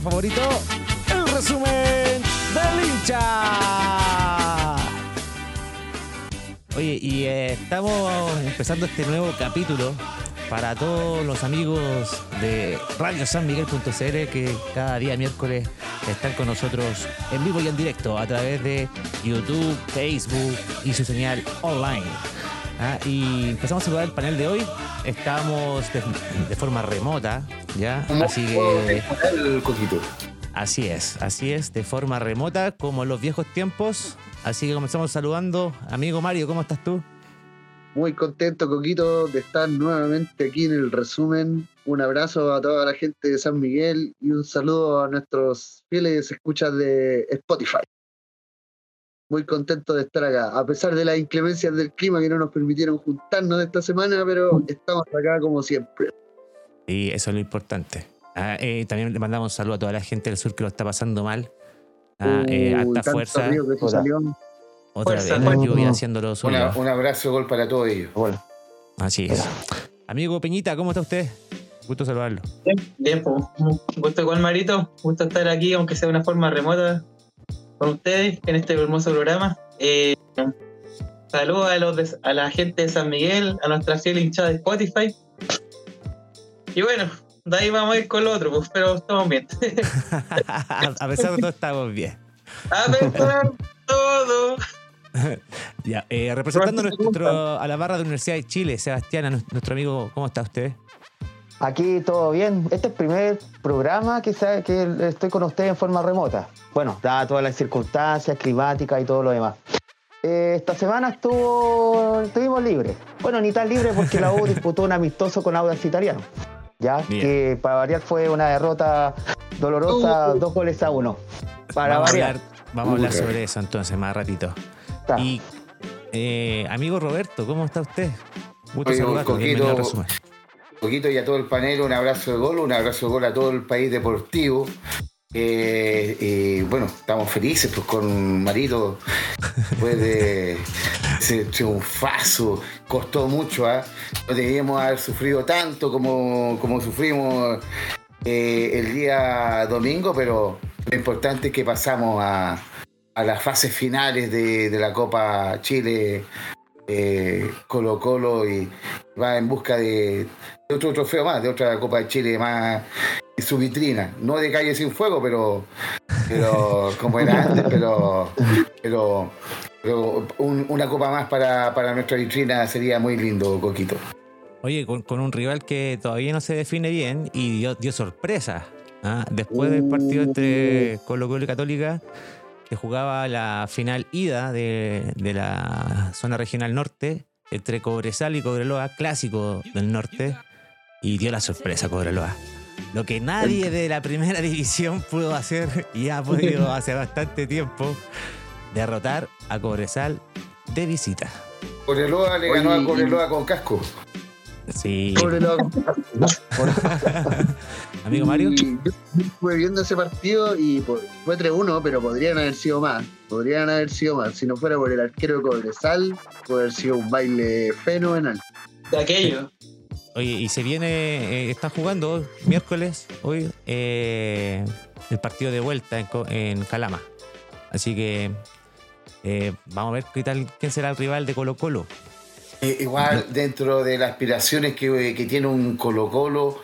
favorito, el resumen del hincha. Oye, y eh, estamos empezando este nuevo capítulo para todos los amigos de Radio San Miguel.cl que cada día miércoles están con nosotros en vivo y en directo a través de YouTube, Facebook y su señal online. Ah, y empezamos a saludar el panel de hoy. Estamos de, de forma remota, ¿ya? Así que. El coquito. Así es, así es, de forma remota, como en los viejos tiempos. Así que comenzamos saludando. Amigo Mario, ¿cómo estás tú? Muy contento, Coquito, de estar nuevamente aquí en el resumen. Un abrazo a toda la gente de San Miguel y un saludo a nuestros fieles escuchas de Spotify. Muy contento de estar acá, a pesar de las inclemencias del clima que no nos permitieron juntarnos esta semana, pero estamos acá como siempre. Y eso es lo importante. Ah, eh, también le mandamos un saludo a toda la gente del sur que lo está pasando mal. Ah, eh, fuerza. Otra Fuerza, vez la fuerza. lluvia haciendo lo suyo. Una- un abrazo, gol para todos ellos. Así es. Amigo Peñita, ¿cómo está usted? Gusto saludarlo. Bien, bien, pues, un gusto con Marito, gusto estar aquí, aunque sea de una forma remota, con ustedes en este hermoso programa. Eh, saludos a, los de- a la gente de San Miguel, a nuestra fiel hinchada de Spotify. Y bueno, de ahí vamos a ir con lo otro, pues, pero estamos bien. a pesar de todo, estamos bien. A pesar de todo. Ya, eh, representando nuestro, a la barra de Universidad de Chile, Sebastián, nuestro amigo, ¿cómo está usted? Aquí todo bien. Este es el primer programa que, estoy con ustedes en forma remota. Bueno, dadas todas las circunstancias climáticas y todo lo demás. Eh, esta semana estuvo, estuvimos libres. Bueno, ni tan libres porque la U disputó un amistoso con Audax Italiano. Ya, Bien. que para variar fue una derrota dolorosa, Uh. dos goles a uno. Para vamos, a hablar, vamos a hablar Uy, sobre eso entonces, más ratito. Está. Y, eh, amigo Roberto, ¿cómo está usted? Gusto saludarlo, bienvenido al resumen. Poquito y a todo el panel, un abrazo de gol, un abrazo de gol a todo el país deportivo. Eh, bueno, estamos felices pues con Marito después de ese triunfazo, costó mucho, ¿ah? no debíamos haber sufrido tanto como, como sufrimos eh, el día domingo, pero lo importante es que pasamos a, a las fases finales de, de la Copa Chile eh, Colo Colo y va en busca de, de otro trofeo más, de otra Copa de Chile más en su vitrina. No de calle sin fuego, pero, pero como era antes, pero, pero, pero un- una copa más para, para nuestra vitrina sería muy lindo, Coquito. Oye, con, con un rival que todavía no se define bien y dio, dio sorpresa. ¿ah? Después del partido entre Colo Colo y Católica, que jugaba la final ida de, de la zona regional norte, entre Cobresal y Cobreloa, clásico del norte, y dio la sorpresa Cobreloa. Lo que nadie de la primera división pudo hacer y ha podido hace bastante tiempo, derrotar a Cobresal de visita. Cobreloa le ganó Oye, a Cobreloa con casco. Sí, Pobre loco. amigo Mario. Y yo estuve viendo ese partido y fue 3-1, pero podrían haber sido más. Podrían haber sido más. Si no fuera por el arquero de Cobresal, puede haber sido un baile fenomenal. De aquello. Oye, y se viene, eh, están jugando hoy, miércoles, hoy, eh, el partido de vuelta en, Co- en Calama. Así que eh, vamos a ver qué tal, quién será el rival de Colo Colo. Eh, igual dentro de las aspiraciones que, que tiene un Colo Colo,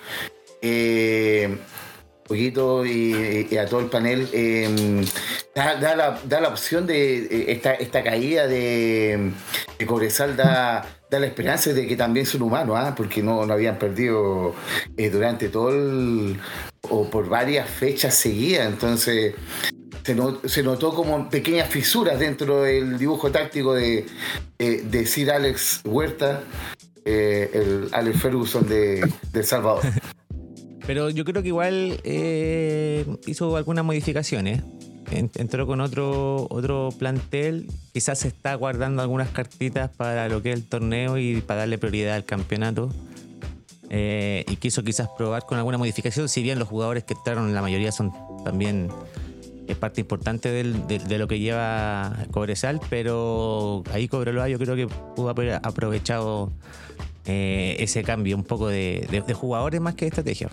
eh, poquito y, y a todo el panel, eh, da, da la, da la opción de eh, esta, esta caída de, de Cobresal, da, da la esperanza de que también son humanos, ¿ah? porque no, no habían perdido eh, durante todo el, o por varias fechas seguidas, entonces se, se notó como pequeñas fisuras dentro del dibujo táctico de, eh, de Sir Alex Huerta, eh, el Alex Ferguson de, de Salvador. Pero yo creo que igual eh, hizo algunas modificaciones. En- Entró con otro, otro plantel. Quizás se está guardando algunas cartitas para lo que es el torneo y para darle prioridad al campeonato. Eh, y quiso quizás probar con alguna modificación, si bien los jugadores que entraron, la mayoría son también es parte importante del- de, de lo que lleva Cobresal, pero ahí Cobreloa yo creo que pudo haber aprovechado eh, ese cambio un poco de, de- de jugadores más que de estrategia.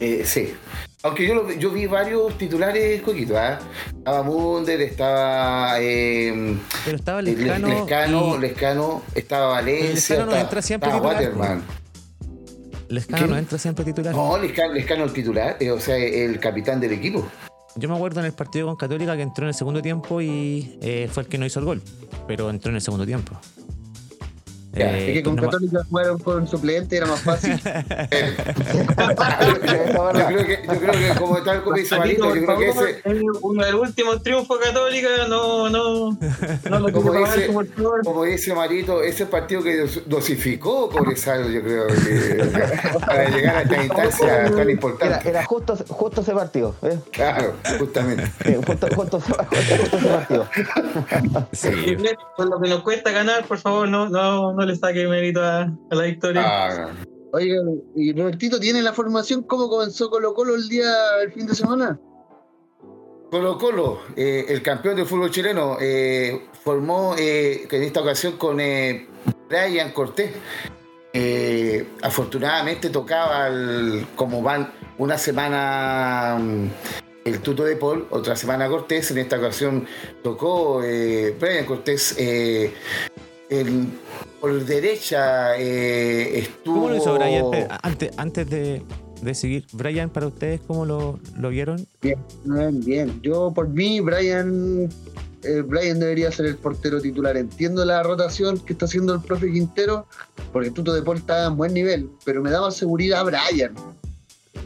Eh, sí. Aunque yo, lo- yo vi varios titulares coquitos, ¿ah? Estaba Munder, estaba eh, Pero estaba Le- Lescano. Lescano, y- Lescano, estaba Valencia, Lescano no estaba, entra siempre estaba titular, Waterman. Lescano no entra siempre titular. No, Lescano, Lescano el titular, eh, o sea, el capitán del equipo. Yo me acuerdo en el partido con Católica que entró en el segundo tiempo y eh, fue el que no hizo el gol. Pero entró en el segundo tiempo. Ya, Eh, Es que con no ma- Católica jugaron con suplente, era más fácil. Yo creo que, yo creo que como tal como dice Marito, yo creo que ese, es uno de los últimos triunfos católica, no, no, no lo Como dice- favor. como dice Marito, ese partido que dos- dosificó Cobresal, yo creo, que, para llegar a esta instancia tan importante. era justo, justo ese partido. ¿eh? Claro, justamente. Eh, Justo, justo, justo- justo ese partido. Sí. Por lo que nos cuesta ganar, por favor, no, no, no le saque mérito a, a la victoria. Ah, Oiga, ¿y Robertito tiene la formación? ¿Cómo comenzó Colo Colo el día, el fin de semana? Colo Colo, eh, el campeón del fútbol chileno, eh, formó eh, en esta ocasión con eh, Brian Cortés. Eh, afortunadamente tocaba el- como van una semana mm, el tuto de Paul, otra semana Cortés. En esta ocasión tocó eh, Brian Cortés. El- por derecha eh, estuvo. ¿Cómo lo hizo Brian? Antes, antes de, de seguir, Brian, para ustedes, ¿cómo lo, lo vieron? Bien, bien, bien. Yo, por mí, Brian, eh, Brian debería ser el portero titular. Entiendo la rotación que está haciendo el profe Quintero, porque Tuto de Paul está en buen nivel, pero me da más seguridad Brian.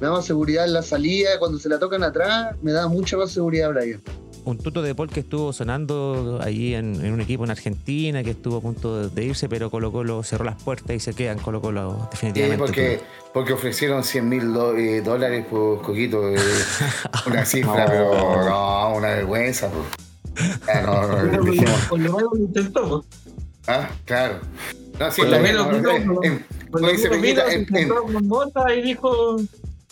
Me da más seguridad en la salida, cuando se la tocan atrás, me da mucha más seguridad Brian. Un tuto de Paul que estuvo sonando allí en, en un equipo en Argentina, que estuvo a punto de irse, pero Colo Colo cerró las puertas y se queda en Colo Colo Sí, definitivamente. porque, porque ofrecieron 100 mil dólares por Coquito. eh, una cifra, pero no, una vergüenza. pues. Ya, no, no, por, lo menos lo intentó. po. ah, claro. No, sí, Por lo menos en- en- lo en- en- sentó con y dijo,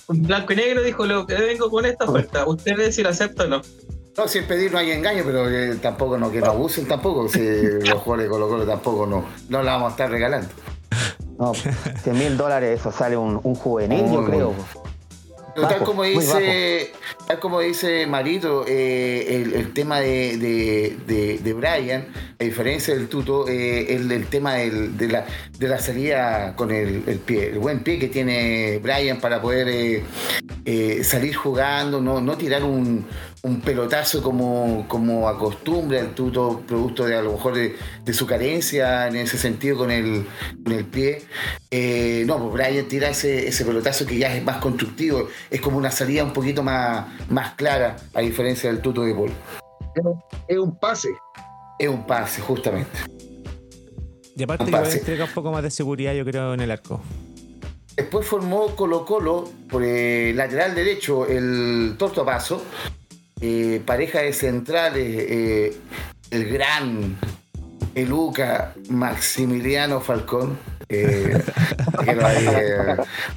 con blanco y negro, dijo, lo que vengo con esta oferta. Ustedes si la aceptan o no. No, sin pedir no hay engaño, pero eh, tampoco no, que no abusen tampoco, si los jugadores de Colo Colo tampoco no, no la vamos a estar regalando. No, 100 mil dólares, eso sale un, un juvenil, yo creo. tal como dice, tal como dice Marito, eh, el, el tema de, de, de- de Brian, a diferencia del tuto, eh, el, el tema del- de, la, de la salida con el, el pie, el buen pie que tiene Brian para poder eh, salir jugando, no, no tirar un, un pelotazo como, como acostumbra el tuto, producto de a lo mejor de, de su carencia en ese sentido con el, con el pie. Eh, no, pues Brian tira ese, ese pelotazo que ya es más constructivo, es como una salida un poquito más, más clara, a diferencia del tuto de Paul. Es un pase. Es un pase, justamente. Y aparte Un que entrega un poco más de seguridad, yo creo, en el arco. Después formó Colo Colo por el lateral derecho el Tortopaso, eh, pareja de centrales, eh, el gran Eluca Maximiliano Falcón. eh, que lo ahí, eh,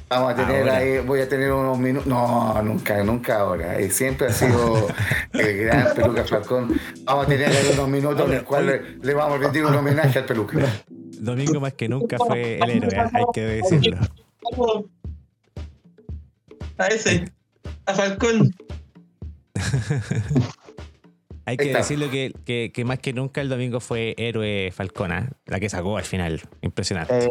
vamos a tener Ahora. ahí, voy a tener unos minutos. No, nunca, nunca ahora. eh, siempre ha sido el gran Peluca Falcón. Vamos a tener ahí unos minutos en los cuales le, le vamos a rendir un homenaje al Peluca. Domingo más que nunca fue el héroe, hay que decirlo. A ese, a Falcón. Hay que decirlo que, que- que más que nunca el domingo fue héroe Falcona, la que sacó al final. Impresionante. Eh,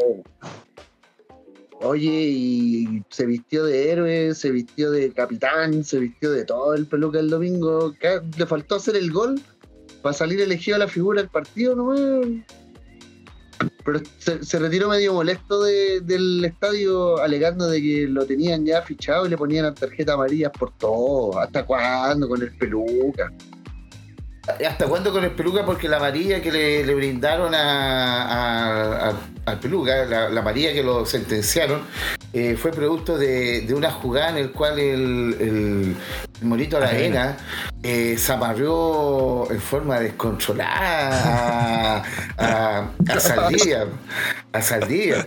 Oye, y se vistió de héroe, se vistió de capitán, se vistió de todo el peluca el domingo. ¿Qué? Le faltó hacer el gol para salir elegido a la figura del partido nomás. Pero se, se retiró medio molesto de- del estadio alegando de que lo tenían ya fichado y le ponían tarjetas amarillas por todo. ¿Hasta cuándo con el peluca? ¿Hasta cuándo con el peluca? Porque la amarilla que le, brindaron a, a- a- al peluca, la amarilla que lo sentenciaron, eh, fue producto de, de una jugada en el cual el, el Morito Aravena eh, se amarrió en forma descontrolada a, a, a Saldía. A Saldía.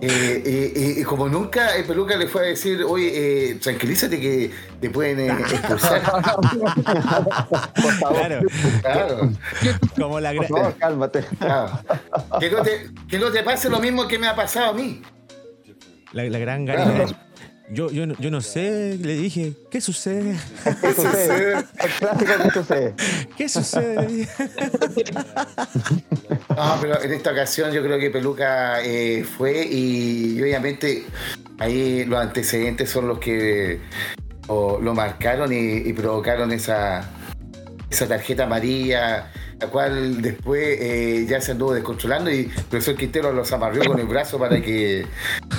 Eh, eh, y como nunca, el peluca le fue a decir, oye, eh, tranquilízate que te pueden eh, expulsar. Por favor. Claro, Claro, como la Por favor, cálmate. claro. Que, no te, que no te pase lo mismo que me ha pasado a mí. La, la gran Gary. Yo, yo, no- yo no sé, le dije, ¿qué sucede? ¿Qué sucede? El clásico que sucede. ¿Qué sucede? No, pero en esta ocasión yo creo que Peluca eh, fue y, y obviamente ahí los antecedentes son los que o, lo marcaron y, y provocaron esa, esa tarjeta amarilla, la cual después eh, ya se anduvo descontrolando y el profesor Quintero los amarrió con el brazo para que,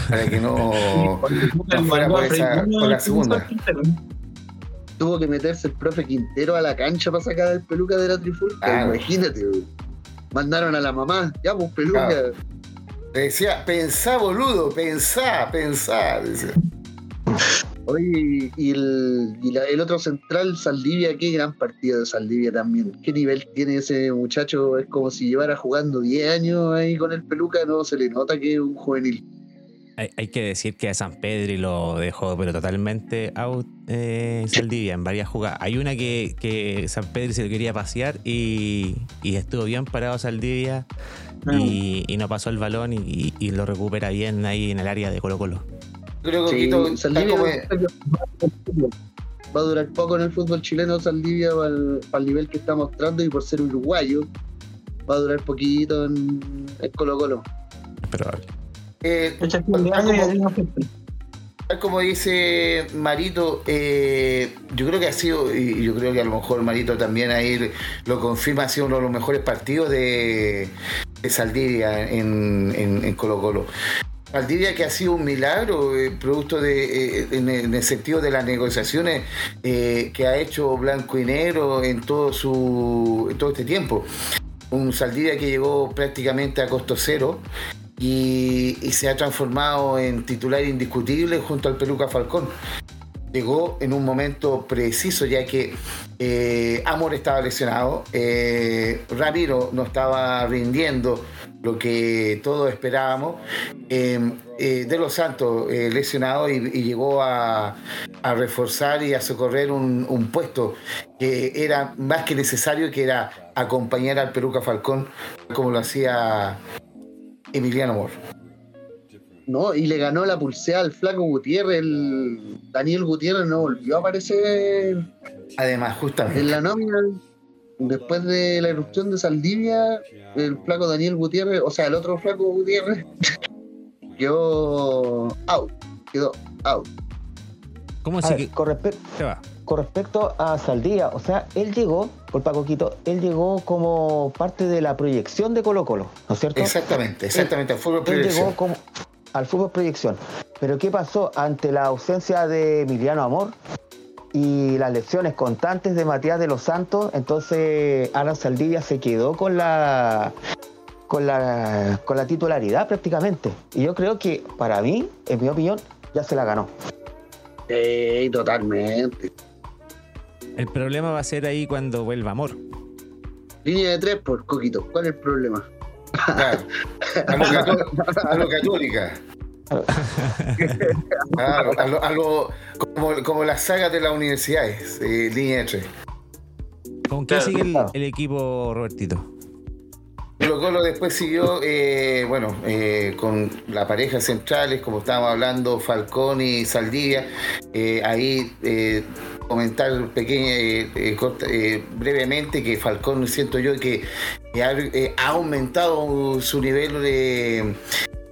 para que no, no fuera por, esa, por la segunda. Tuvo que meterse el profe Quintero a la cancha para sacar al peluca de la trifulca. Claro. Imagínate, güey. Mandaron a la mamá, ya pues peluca. Claro. Le decía, pensá boludo, pensá, pensá. decía. Oye, y, el, y la- el otro central, Saldivia, qué gran partido de Saldivia también. ¿Qué nivel tiene ese muchacho? Es como si llevara jugando 10 años ahí con el peluca, no se le nota que es un juvenil. Hay, hay que decir que a San Pedri lo dejó, pero totalmente out eh, Saldivia en varias jugadas. Hay una que, que San Pedri se lo quería pasear y, y estuvo bien parado Saldivia y, y no pasó el balón y, y lo recupera bien ahí en el área de Colo Colo. Creo que Sí, Coquito, tal Saldivia como- va a durar poco en el fútbol chileno Saldivia para el, para el nivel que está mostrando y por ser uruguayo va a durar poquito en, en Colo Colo. Es probable. eh. Tal como dice Marito, eh, yo creo que ha sido, y yo creo que a lo mejor Marito también ahí lo confirma, ha sido uno de los mejores partidos de, de Saldivia en, en, en Colo Colo. Saldivia que ha sido un milagro, eh, producto de, eh, en, el, en el sentido de las negociaciones eh, que ha hecho Blanco y Negro en todo, su, todo este tiempo. Un Saldivia que llegó prácticamente a costo cero, y, se ha transformado en titular indiscutible junto al Peluca Falcón. Llegó en un momento preciso ya que Amor estaba lesionado, Ramiro no estaba rindiendo lo que todos esperábamos, eh, eh, De los Santos eh, lesionado y, y llegó a, a reforzar y a socorrer un, un puesto que era más que necesario, que era acompañar al Peluca Falcón como lo hacía Emiliano Amor. No, y le ganó la pulsea al flaco Gutiérrez, el Daniel Gutiérrez no volvió a aparecer Además, justamente. en la nómina. Después de la erupción de Saldivia, el flaco Daniel Gutiérrez, o sea, el otro flaco Gutiérrez, quedó out, quedó out. ¿Cómo así ver, que con, respe- se va? con respecto a Saldía, o sea, él llegó, por Paco Quito, él llegó como parte de la proyección de Colo Colo, ¿no es cierto? Exactamente, exactamente. al fútbol Él proyección. llegó como al fútbol proyección. Pero ¿qué pasó ante la ausencia de Emiliano Amor y las lesiones constantes de Matías de los Santos? Entonces Alan Saldivia se quedó con la con la con la titularidad prácticamente. Y yo creo que para mí, en mi opinión, ya se la ganó. Sí, totalmente. El problema va a ser ahí cuando vuelva Amor. Línea de tres por Coquito. ¿Cuál es el problema? Claro. A lo, cató- a lo católica. Claro, a lo, a lo- como, como las sagas de las universidades, eh, línea de tres. ¿Con qué Claro. sigue el, el equipo, Robertito? Colo Colo después siguió, eh, bueno, eh, con la pareja centrales, como estábamos hablando, Falcón y Saldivia. Eh, ahí eh, comentar pequeña, eh, eh, corta- eh, brevemente que Falcón siento yo que ha, eh, ha aumentado su nivel de, eh,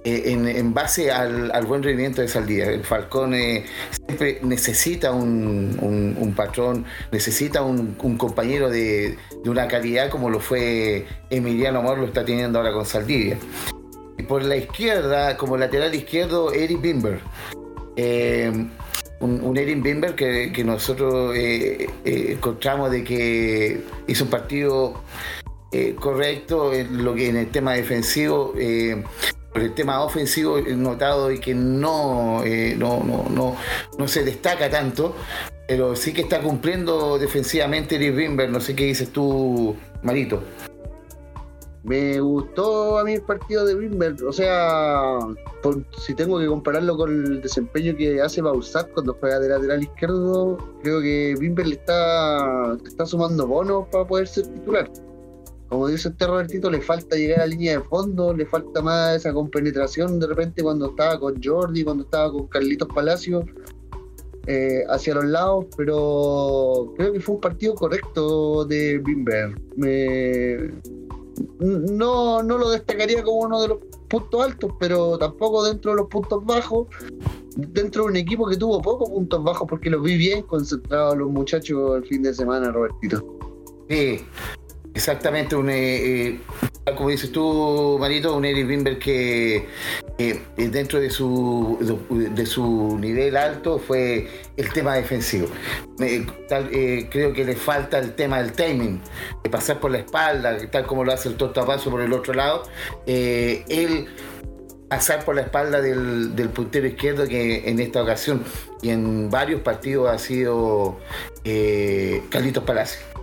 en, en base al, buen rendimiento de Saldivia. El Falcón eh, siempre necesita un, patrón, necesita un, compañero de, una calidad como lo fue Emiliano Amor, lo está teniendo ahora con Saldivia. Y por la izquierda, como lateral izquierdo, Eric Bimber. Eh, un, un Eric Bimber que, nosotros eh, eh, encontramos de que hizo un partido eh, correcto en lo que en el tema defensivo. Por el tema ofensivo notado y que no, eh, no, no, no, no se destaca tanto, pero sí que está cumpliendo defensivamente Eric Wimber. No sé qué dices tú, Marito. Me gustó a mí el partido de Wimber, o sea, si tengo que compararlo con el desempeño que hace Bausat cuando juega de lateral izquierdo, creo que Wimber le está, le está sumando bonos para poder ser titular. Como dice este Robertito, le falta llegar a la línea de fondo, le falta más esa compenetración de repente cuando estaba con Jordi, cuando estaba con Carlitos Palacio eh, hacia los lados, pero creo que fue un partido correcto de Wimber. Me, no, no lo destacaría como uno de los puntos altos, pero tampoco dentro de los puntos bajos. Dentro de un equipo que tuvo pocos puntos bajos, porque los vi bien concentrados los muchachos el fin de semana, Robertito. Sí, exactamente, un, eh, eh, como dices tú, Marito, un Eric Wimber que eh, dentro de su, de su nivel alto fue el tema defensivo. Creo que le falta el tema del timing, de pasar por la espalda, tal como lo hace el tortapaso por el otro lado. Él pasar por la espalda del, del puntero izquierdo que en esta ocasión y en varios partidos ha sido eh, Carlitos Palacio.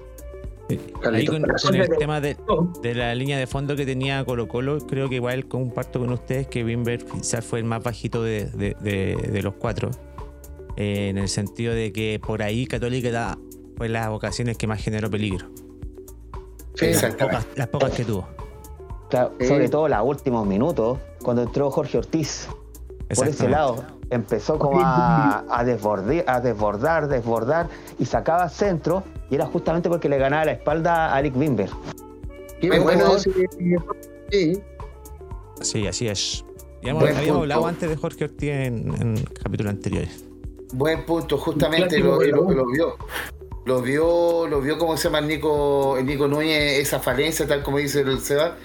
Ahí Carlitos con, el tema de, de la línea de fondo que tenía Colo Colo, creo que igual comparto con ustedes que Wimber quizás fue el más bajito de, de- de- de los cuatro. Eh, en el sentido de que por ahí Católica da- fue las ocasiones que más generó peligro. Sí, Las pocas, las pocas que tuvo. Claro, Sí. Sobre todo los últimos minutos, cuando entró Jorge Ortiz. Por ese lado, empezó como a, a desbordar, a desbordar, desbordar y sacaba centro y era justamente porque le ganaba la espalda a Eric Wimber. Qué Buen bueno ese- Sí, Sí, así es. Ya hemos- habíamos punto. hablado antes de Jorge Ortiz en, en capítulos anteriores. Buen punto, justamente lo, lo- lo vio. Lo vio, lo vio como se llama el Nico, el Nico Núñez, esa falencia, tal como dice el Seba,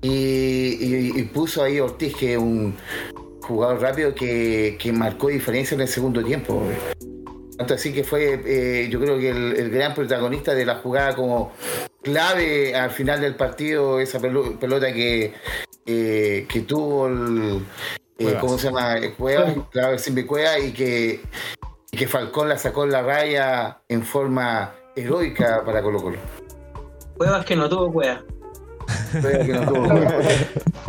y, y- y puso ahí Ortiz, que es un jugador rápido que, que marcó diferencia en el segundo tiempo. Tanto así que fue, eh, yo creo que el, el gran protagonista de la jugada como clave al final del partido, esa pelo- pelota que, eh, que tuvo el, eh. ¿cómo se llama? Cueva, claro, el Simbi Cueva, y que, y que Falcón la sacó en la raya en forma heroica para Colo Colo. Cuevas que no tuvo cueva. Pero que no tuvo Cueva.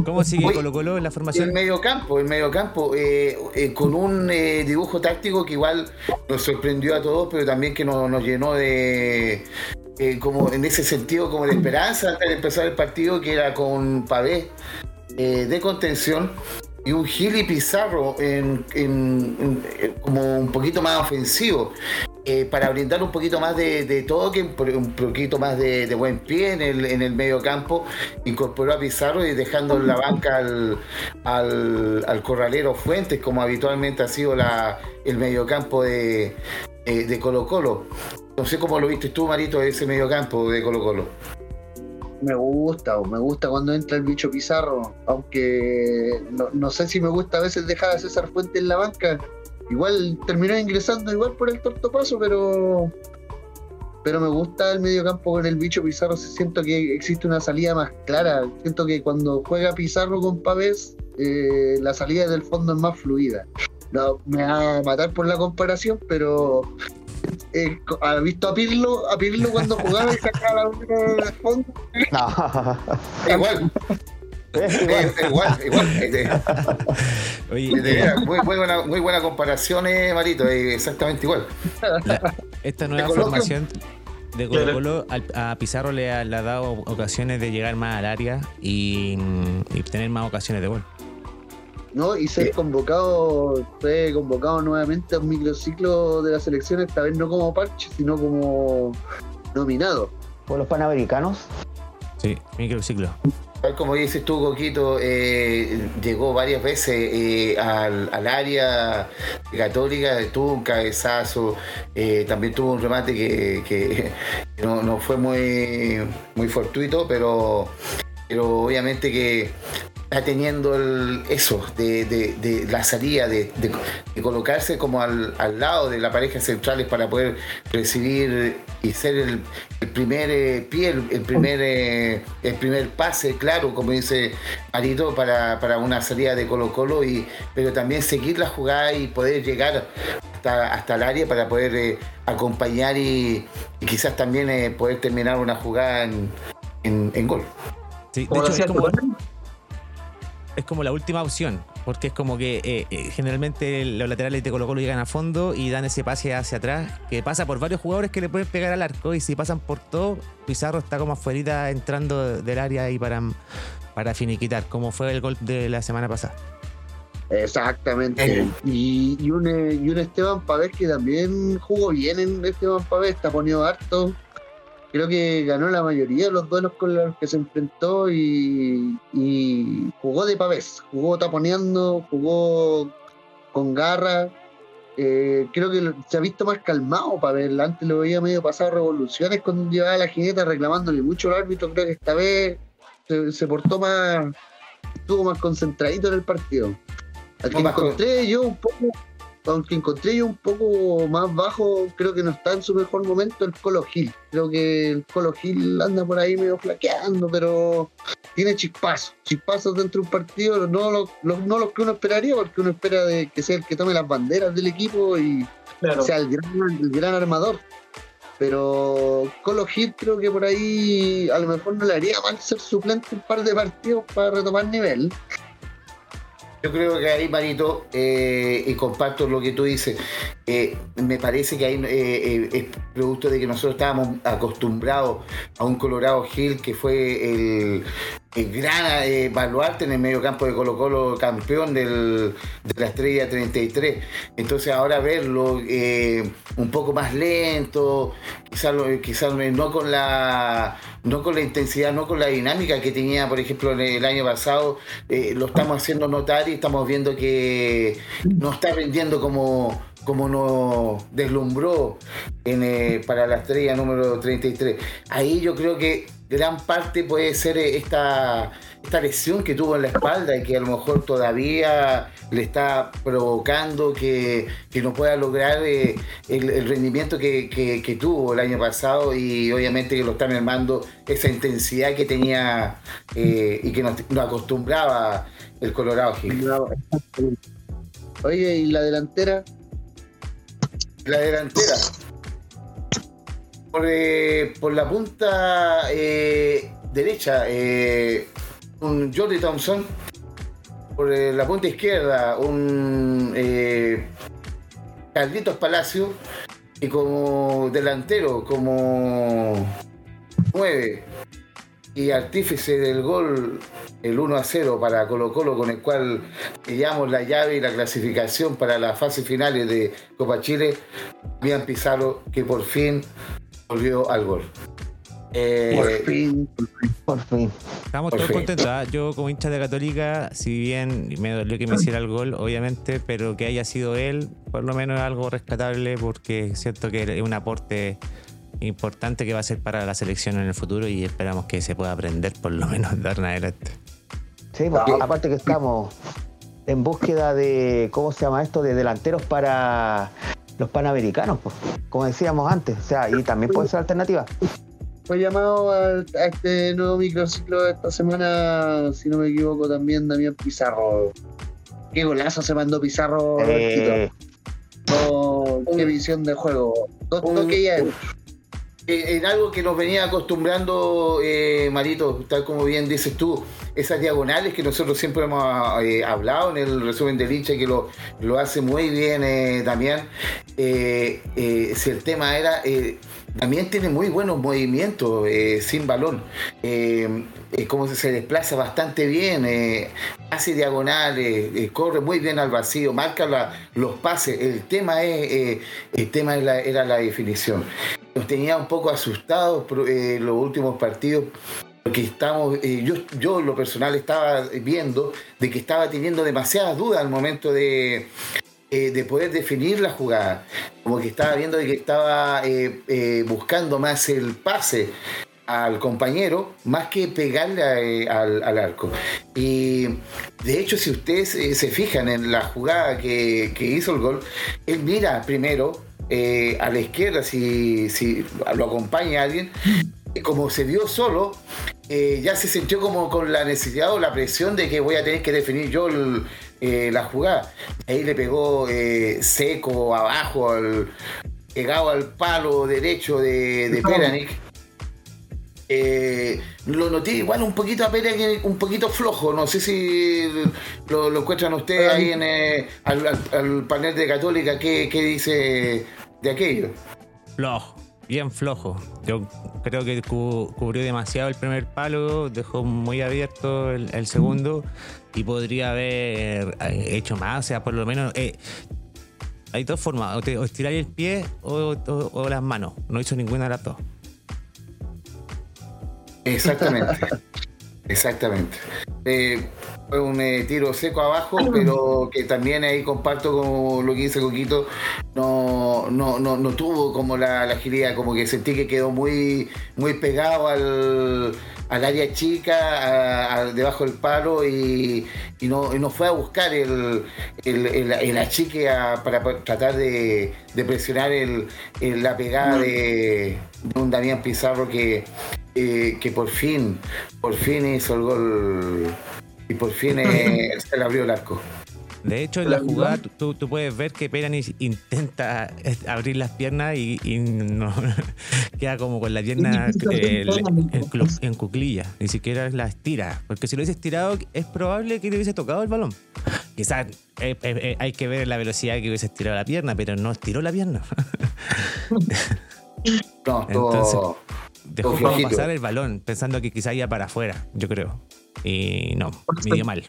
¿Cómo sigue Colo Colo en la el formación? medio campo, el medio campo, eh, eh, con un eh, dibujo táctico que igual nos sorprendió a todos, pero también que nos, nos llenó de, eh, como en ese sentido, como de esperanza antes de empezar el partido, que era con Pavé de contención y un Gili Pizarro en, en- en- como un poquito más ofensivo. Eh, para brindar un poquito más de, de toque, un po- un poquito más de, buen pie en el, medio campo, incorporó a Pizarro y dejando en la banca al, al, al corralero Fuentes, como habitualmente ha sido el mediocampo de, eh, de Colo Colo. No sé cómo lo viste tú, Marito, ese mediocampo de Colo Colo. me gusta, me gusta cuando entra el bicho Pizarro, aunque no, no sé si me gusta a veces dejar a César Fuente en la banca. Igual terminó ingresando igual por el tortopaso, pero pero me gusta el mediocampo con el bicho Pizarro. Siento que existe una salida más clara. Siento que cuando juega Pizarro con Pavés, eh, la salida del fondo es más fluida. No, me va a matar por la comparación, pero eh, ¿ha visto a Pirlo? A Pirlo cuando jugaba y sacaba la del fondo. No. Igual, Es igual. igual, igual. eh, eh, Oye, eh, muy, muy buena, muy buena comparación, eh, Marito, eh, exactamente igual. la- esta nueva formación de Colo. Colo al- a Pizarro le ha, le ha dado ocasiones de llegar más al área y, y tener más ocasiones de gol. ¿no? Y ser convocado, fue convocado nuevamente a un microciclo de la selección, esta vez no como parche, sino como nominado. Por los panamericanos. Sí, microciclo. Tal como dices tú, Coquito, eh, llegó varias veces eh, al, al área católica, tuvo un cabezazo, también tuvo un remate que, que no, no fue muy, muy fortuito, pero, pero obviamente que teniendo el, eso, de, de- de la salida, de, de- de colocarse como al, al lado de la pareja centrales para poder recibir y ser el, el primer eh, pie, el, el primer, eh, el primer pase, claro, como dice Marito, para, para una salida de Colo Colo, y, pero también seguir la jugada y poder llegar hasta, hasta el área para poder eh, acompañar y, y quizás también eh, poder terminar una jugada en, en- en gol. Sí, de hecho, es como. Es como la última opción, porque es como que eh, eh, generalmente los laterales de Colo Colo llegan a fondo y dan ese pase hacia atrás, que pasa por varios jugadores que le pueden pegar al arco, y si pasan por todo, Pizarro está como afuera entrando del área y para, para finiquitar, como fue el gol de la semana pasada. Exactamente. Eh. Y, y, un, y un Esteban Pavés que también jugó bien en Esteban Pavés, está poniendo harto. Creo que ganó la mayoría de los duelos con los que se enfrentó y, y jugó de Pavés, jugó taponeando, jugó con garra. Eh, creo que se ha visto más calmado Pavés. Antes lo veía medio pasado revoluciones cuando llevaba la jineta reclamándole mucho al árbitro. Creo que esta vez se, se portó más, estuvo más concentradito en el partido. Al que encontré yo un poco, aunque encontré yo un poco más bajo, creo que no está en su mejor momento el Colo Gil. Creo que el Colo Gil anda por ahí medio flaqueando, pero tiene chispazos, chispazos dentro de un partido, no los, los- no los que uno esperaría, porque uno espera de que sea el que tome las banderas del equipo y Claro. sea el gran, el gran armador. Pero Colo Gil creo que por ahí a lo mejor no le haría mal ser suplente un par de partidos para retomar nivel. Yo creo que ahí, Marito, eh, y comparto lo que tú dices, eh, me parece que ahí eh, eh, es producto de que nosotros estábamos acostumbrados a un Colorado Hill que fue el, el gran eh, baluarte en el medio campo de Colo Colo, campeón del- de la estrella 33. Entonces ahora verlo eh, un poco más lento, quizás lo- quizás no con la no con la intensidad, no con la dinámica que tenía, por ejemplo, en el año pasado, eh, lo estamos haciendo notar y estamos viendo que no está rindiendo como, como nos deslumbró en, eh, para la estrella número 33. Ahí yo creo que gran parte puede ser eh, esta, esta lesión que tuvo en la espalda y que a lo mejor todavía le está provocando que, que no pueda lograr eh, el, el rendimiento que, que- que tuvo el año pasado y obviamente que lo está mermando esa intensidad que tenía eh, y que nos, nos acostumbraba el Colorado Gil. Oye, ¿y la delantera? La delantera. Por, eh, por la punta eh, derecha, eh, un Jordi Thompson. Por la punta izquierda, un Carlitos Palacio. Y como delantero, como 9 y artífice del gol, el 1 a 0 para Colo Colo, con el cual sellamos la llave y la clasificación para las fases finales de Copa Chile, Bian Pizarro, que por fin volvió al gol. Eh, Por fin. Por fin. Estamos Por todos fin. contentos. ¿ah? Yo como hincha de Católica, si bien me dolió que me hiciera el gol, obviamente, pero que haya sido él, por lo menos es algo rescatable porque siento que es un aporte importante que va a ser para la selección en el futuro y esperamos que se pueda aprender por lo menos de adelante. Sí, porque aparte que estamos en búsqueda de, ¿cómo se llama esto? De delanteros para los panamericanos, pues, como decíamos antes. O sea, y también puede ser alternativa. Fue llamado a, a este nuevo microciclo de esta semana, si no me equivoco, también Damián Pizarro. Qué golazo se mandó Pizarro. Eh. Oh, qué visión de juego. Dos toques ya. Eh, en algo que nos venía acostumbrando, eh, Marito, tal como bien dices tú, esas diagonales que nosotros siempre hemos eh, hablado en el resumen del hincha, que lo, lo hace muy bien eh, Damián. Si el tema era, Damián tiene muy buenos movimientos sin balón, como se, desplaza bastante bien, hace diagonales, corre muy bien al vacío, marca la- los pases. El tema es, el tema era la definición tenía un poco asustados pro- eh, los últimos partidos porque estamos eh, yo yo lo personal estaba viendo de que estaba teniendo demasiadas dudas al momento de eh, de poder definir la jugada como que estaba viendo de que estaba buscando más el pase al compañero más que pegarle al, al, arco. Y de hecho, si ustedes se fijan en la jugada que, que, hizo el gol, él mira primero eh, a la izquierda si, si lo acompaña alguien. Como se vio solo, eh, ya se sintió como con la necesidad o la presión de que voy a tener que definir yo el, eh, la jugada. Ahí le pegó seco abajo, al, pegado al palo derecho de, de Peranic. Eh, lo noté igual un poquito a Pérez, un poquito flojo. No sé si lo, lo encuentran ustedes ahí en eh, al, al, al, panel de Católica. ¿Qué, qué dice de aquello? Flojo, bien flojo. Yo creo que cu cubrió demasiado el primer palo, dejó muy abierto el, el, segundo y podría haber eh, hecho más. O sea, por lo menos. Eh, hay dos formas: o, te, o estirar el pie o, o, o las manos. No hizo ninguna de las dos. Exactamente. Exactamente. Eh, fue un eh, tiro seco abajo, pero que también ahí comparto con lo que dice Coquito, no, no, no, no tuvo como la, la, agilidad, como que sentí que quedó muy, muy pegado al, al área chica, a, a, debajo del palo y, y, no, y, no, fue a buscar el, el, el, el achique a, para, para, tratar de, de presionar el, la pegada de, de un Damián Pizarro que eh, que por fin, por fin hizo el gol y por fin eh, se le abrió el arco. De hecho, en la jugada tú, tú puedes ver que Peranis intenta abrir las piernas y, y no, queda como con la pierna eh, en, en cuclilla. Ni siquiera la estira. Porque si lo hubiese estirado, es probable que le hubiese tocado el balón. Quizás eh, eh, hay que ver la velocidad que hubiese estirado la pierna, pero no estiró la pierna. no, Entonces, dejó pasar el balón, pensando que quizá iba para afuera, yo creo. Y no, me dio mal.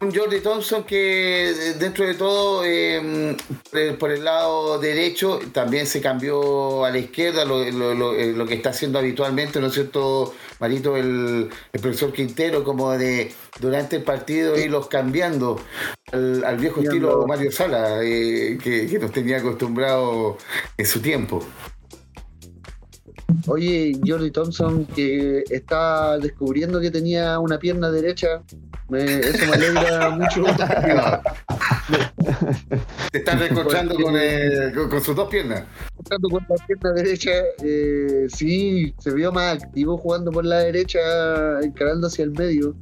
Un Jordi Thompson que dentro de todo, eh, por el lado derecho, también se cambió a la izquierda, lo, lo, lo, lo que está haciendo habitualmente, ¿no es cierto, Marito, el, el, profesor Quintero, como de durante el partido irlos cambiando al, al viejo estilo Mario Sala, eh, que, que nos tenía acostumbrado en su tiempo. Oye, Jordi Thompson, que está descubriendo que tenía una pierna derecha, me, eso me alegra mucho. Te estás con, con, con, sus dos piernas. Con la pierna derecha, eh, sí, se vio más activo jugando por la derecha, encarando hacia el medio.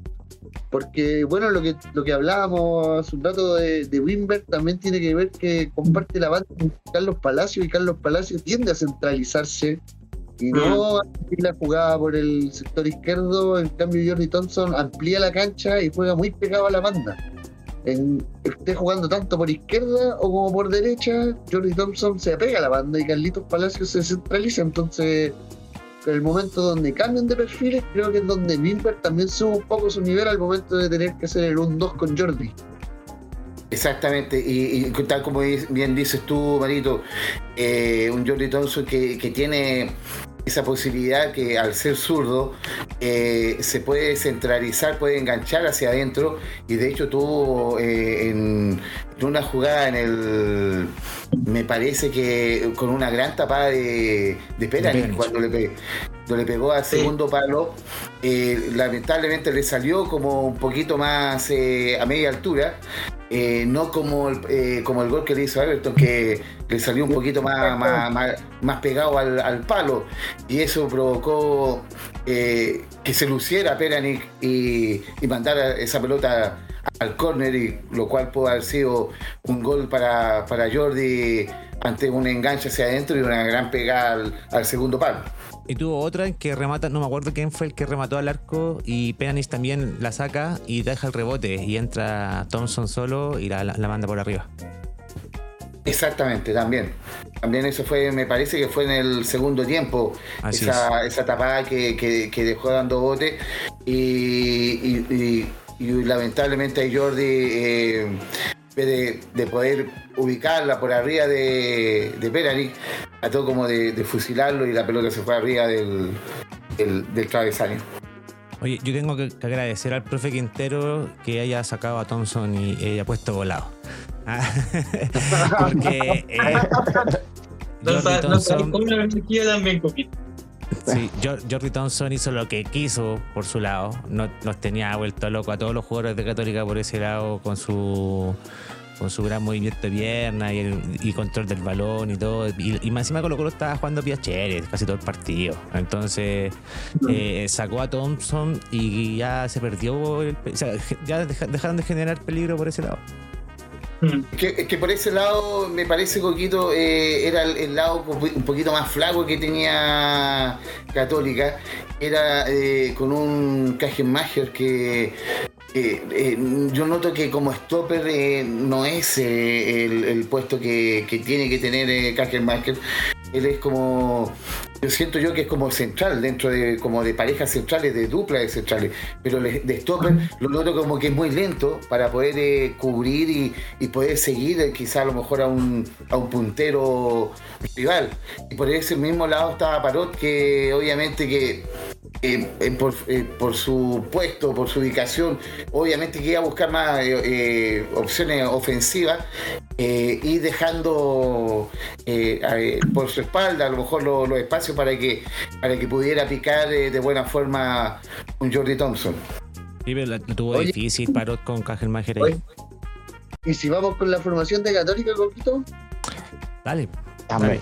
Porque, bueno, lo que, lo que hablábamos hace un rato de, de Wimber también tiene que ver que comparte la banda con Carlos Palacio y Carlos Palacio tiende a centralizarse y no mm. la jugada por el sector izquierdo, en cambio Jordi Thompson amplía la cancha y juega muy pegado a la banda. En, esté jugando tanto por izquierda o como por derecha, Jordi Thompson se apega a la banda y Carlitos Palacios se centraliza. Entonces, en el momento donde cambian de perfiles, creo que es donde Milberg también sube un poco su nivel al momento de tener que hacer el 1-2 con Jordi. Exactamente, y, y, tal como bien dices tú, Marito, eh, un Jordi Thompson que, que, tiene esa posibilidad que al ser zurdo eh, se puede centralizar, puede enganchar hacia adentro, y de hecho tuvo eh, en, una jugada en el, me parece que con una gran tapada de, de cuando le le pegó al segundo palo, eh, lamentablemente le salió como un poquito más eh, a media altura, eh, no como el, eh, como el gol que le hizo Everton, que le salió un poquito más, más, más, más pegado al, al, palo, y eso provocó que se luciera Peranic y, y mandara esa pelota al córner, y lo cual pudo haber sido un gol para, para Jordi ante un enganche hacia adentro y una gran pegada al, al segundo palo. Y tuvo otra en que remata, no me acuerdo quién fue el que remató al arco y Peanis también la saca y deja el rebote y entra Thompson solo y la, la, la manda por arriba. Exactamente, también. También eso fue, me parece que fue en el segundo tiempo, Así esa, es. esa tapada que, que, que, dejó dando bote y, y, y, y lamentablemente Jordi eh, de, de, poder ubicarla por arriba de, de Peranic, trató como de, de, fusilarlo y la pelota se fue arriba del, del, del travesaño. Oye, yo tengo que, que, agradecer al profe Quintero que haya sacado a Thompson y haya puesto volado. Porque eh, No sabes Thompson, también, Coquito. sí, Jor- Jordi Thompson hizo lo que quiso por su lado. No, nos tenía vuelto loco a todos los jugadores de Católica por ese lado con su con su gran movimiento de pierna y, el- y control del balón y todo. Y, y más encima Colo Colo estaba jugando Piachere casi todo el partido. Entonces eh, sacó a Thompson y ya se perdió. el pe- o sea, ya deja- dejaron de generar peligro por ese lado. Mm. Que, por ese lado, me parece, Coquito, eh, era el, lado un poquito más flaco que tenía Católica. Era eh, con un Kajenmacher que eh, eh, yo noto que como stopper no es el, puesto que, tiene que tener eh. Él es como, yo siento yo que es como central, dentro de como de parejas centrales, de dupla de centrales, pero de stopper lo noto como que es muy lento para poder eh, cubrir y, y poder seguir eh, quizá a lo mejor a un, a un puntero rival. Y por ese mismo lado estaba Parot, que obviamente que eh, eh, por, por su puesto, por su ubicación, obviamente que iba a buscar más opciones ofensivas y dejando por su espalda a lo mejor lo- los para que para que pudiera picar eh, de buena forma un Jordi Thompson. Sí, pero la, tuvo Oye. difícil Parot con Kajelmacher ahí. Y si vamos con la formación de Católica, Coquito, Dale. Hombre,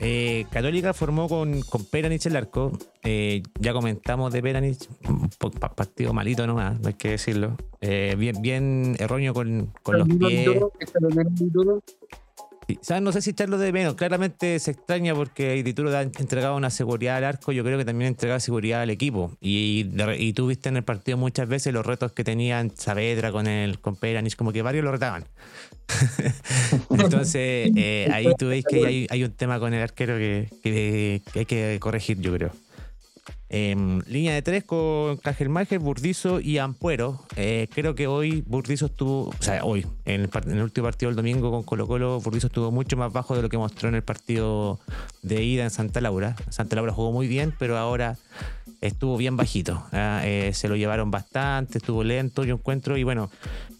Eh, Católica formó con, con Peranich el arco. Eh, ya comentamos de Peranich, partido malito nomás, no hay que decirlo. Eh, bien, bien erróneo con, con los pies. Sí. No sé si echarlo de menos. Claramente se extraña porque Dituro ha entregado una seguridad al arco. Yo creo que también ha entregado seguridad al equipo. Y, y tú viste en el partido muchas veces los retos que tenían Saavedra con el con Peranich, como que varios lo retaban. Entonces, eh, ahí tú ves que hay, hay un tema con el arquero que, que- que hay que corregir, yo creo. Em, línea de tres con Cajelmacher, Burdizo y Ampuero. Eh, creo que hoy Burdizo estuvo, o sea, hoy, en el, último partido del domingo con Colo Colo, Burdizo estuvo mucho más bajo de lo que mostró en el partido de ida en Santa Laura. Santa Laura jugó muy bien, pero ahora estuvo bien bajito. ah, eh, se lo llevaron bastante, estuvo lento, yo encuentro, y bueno,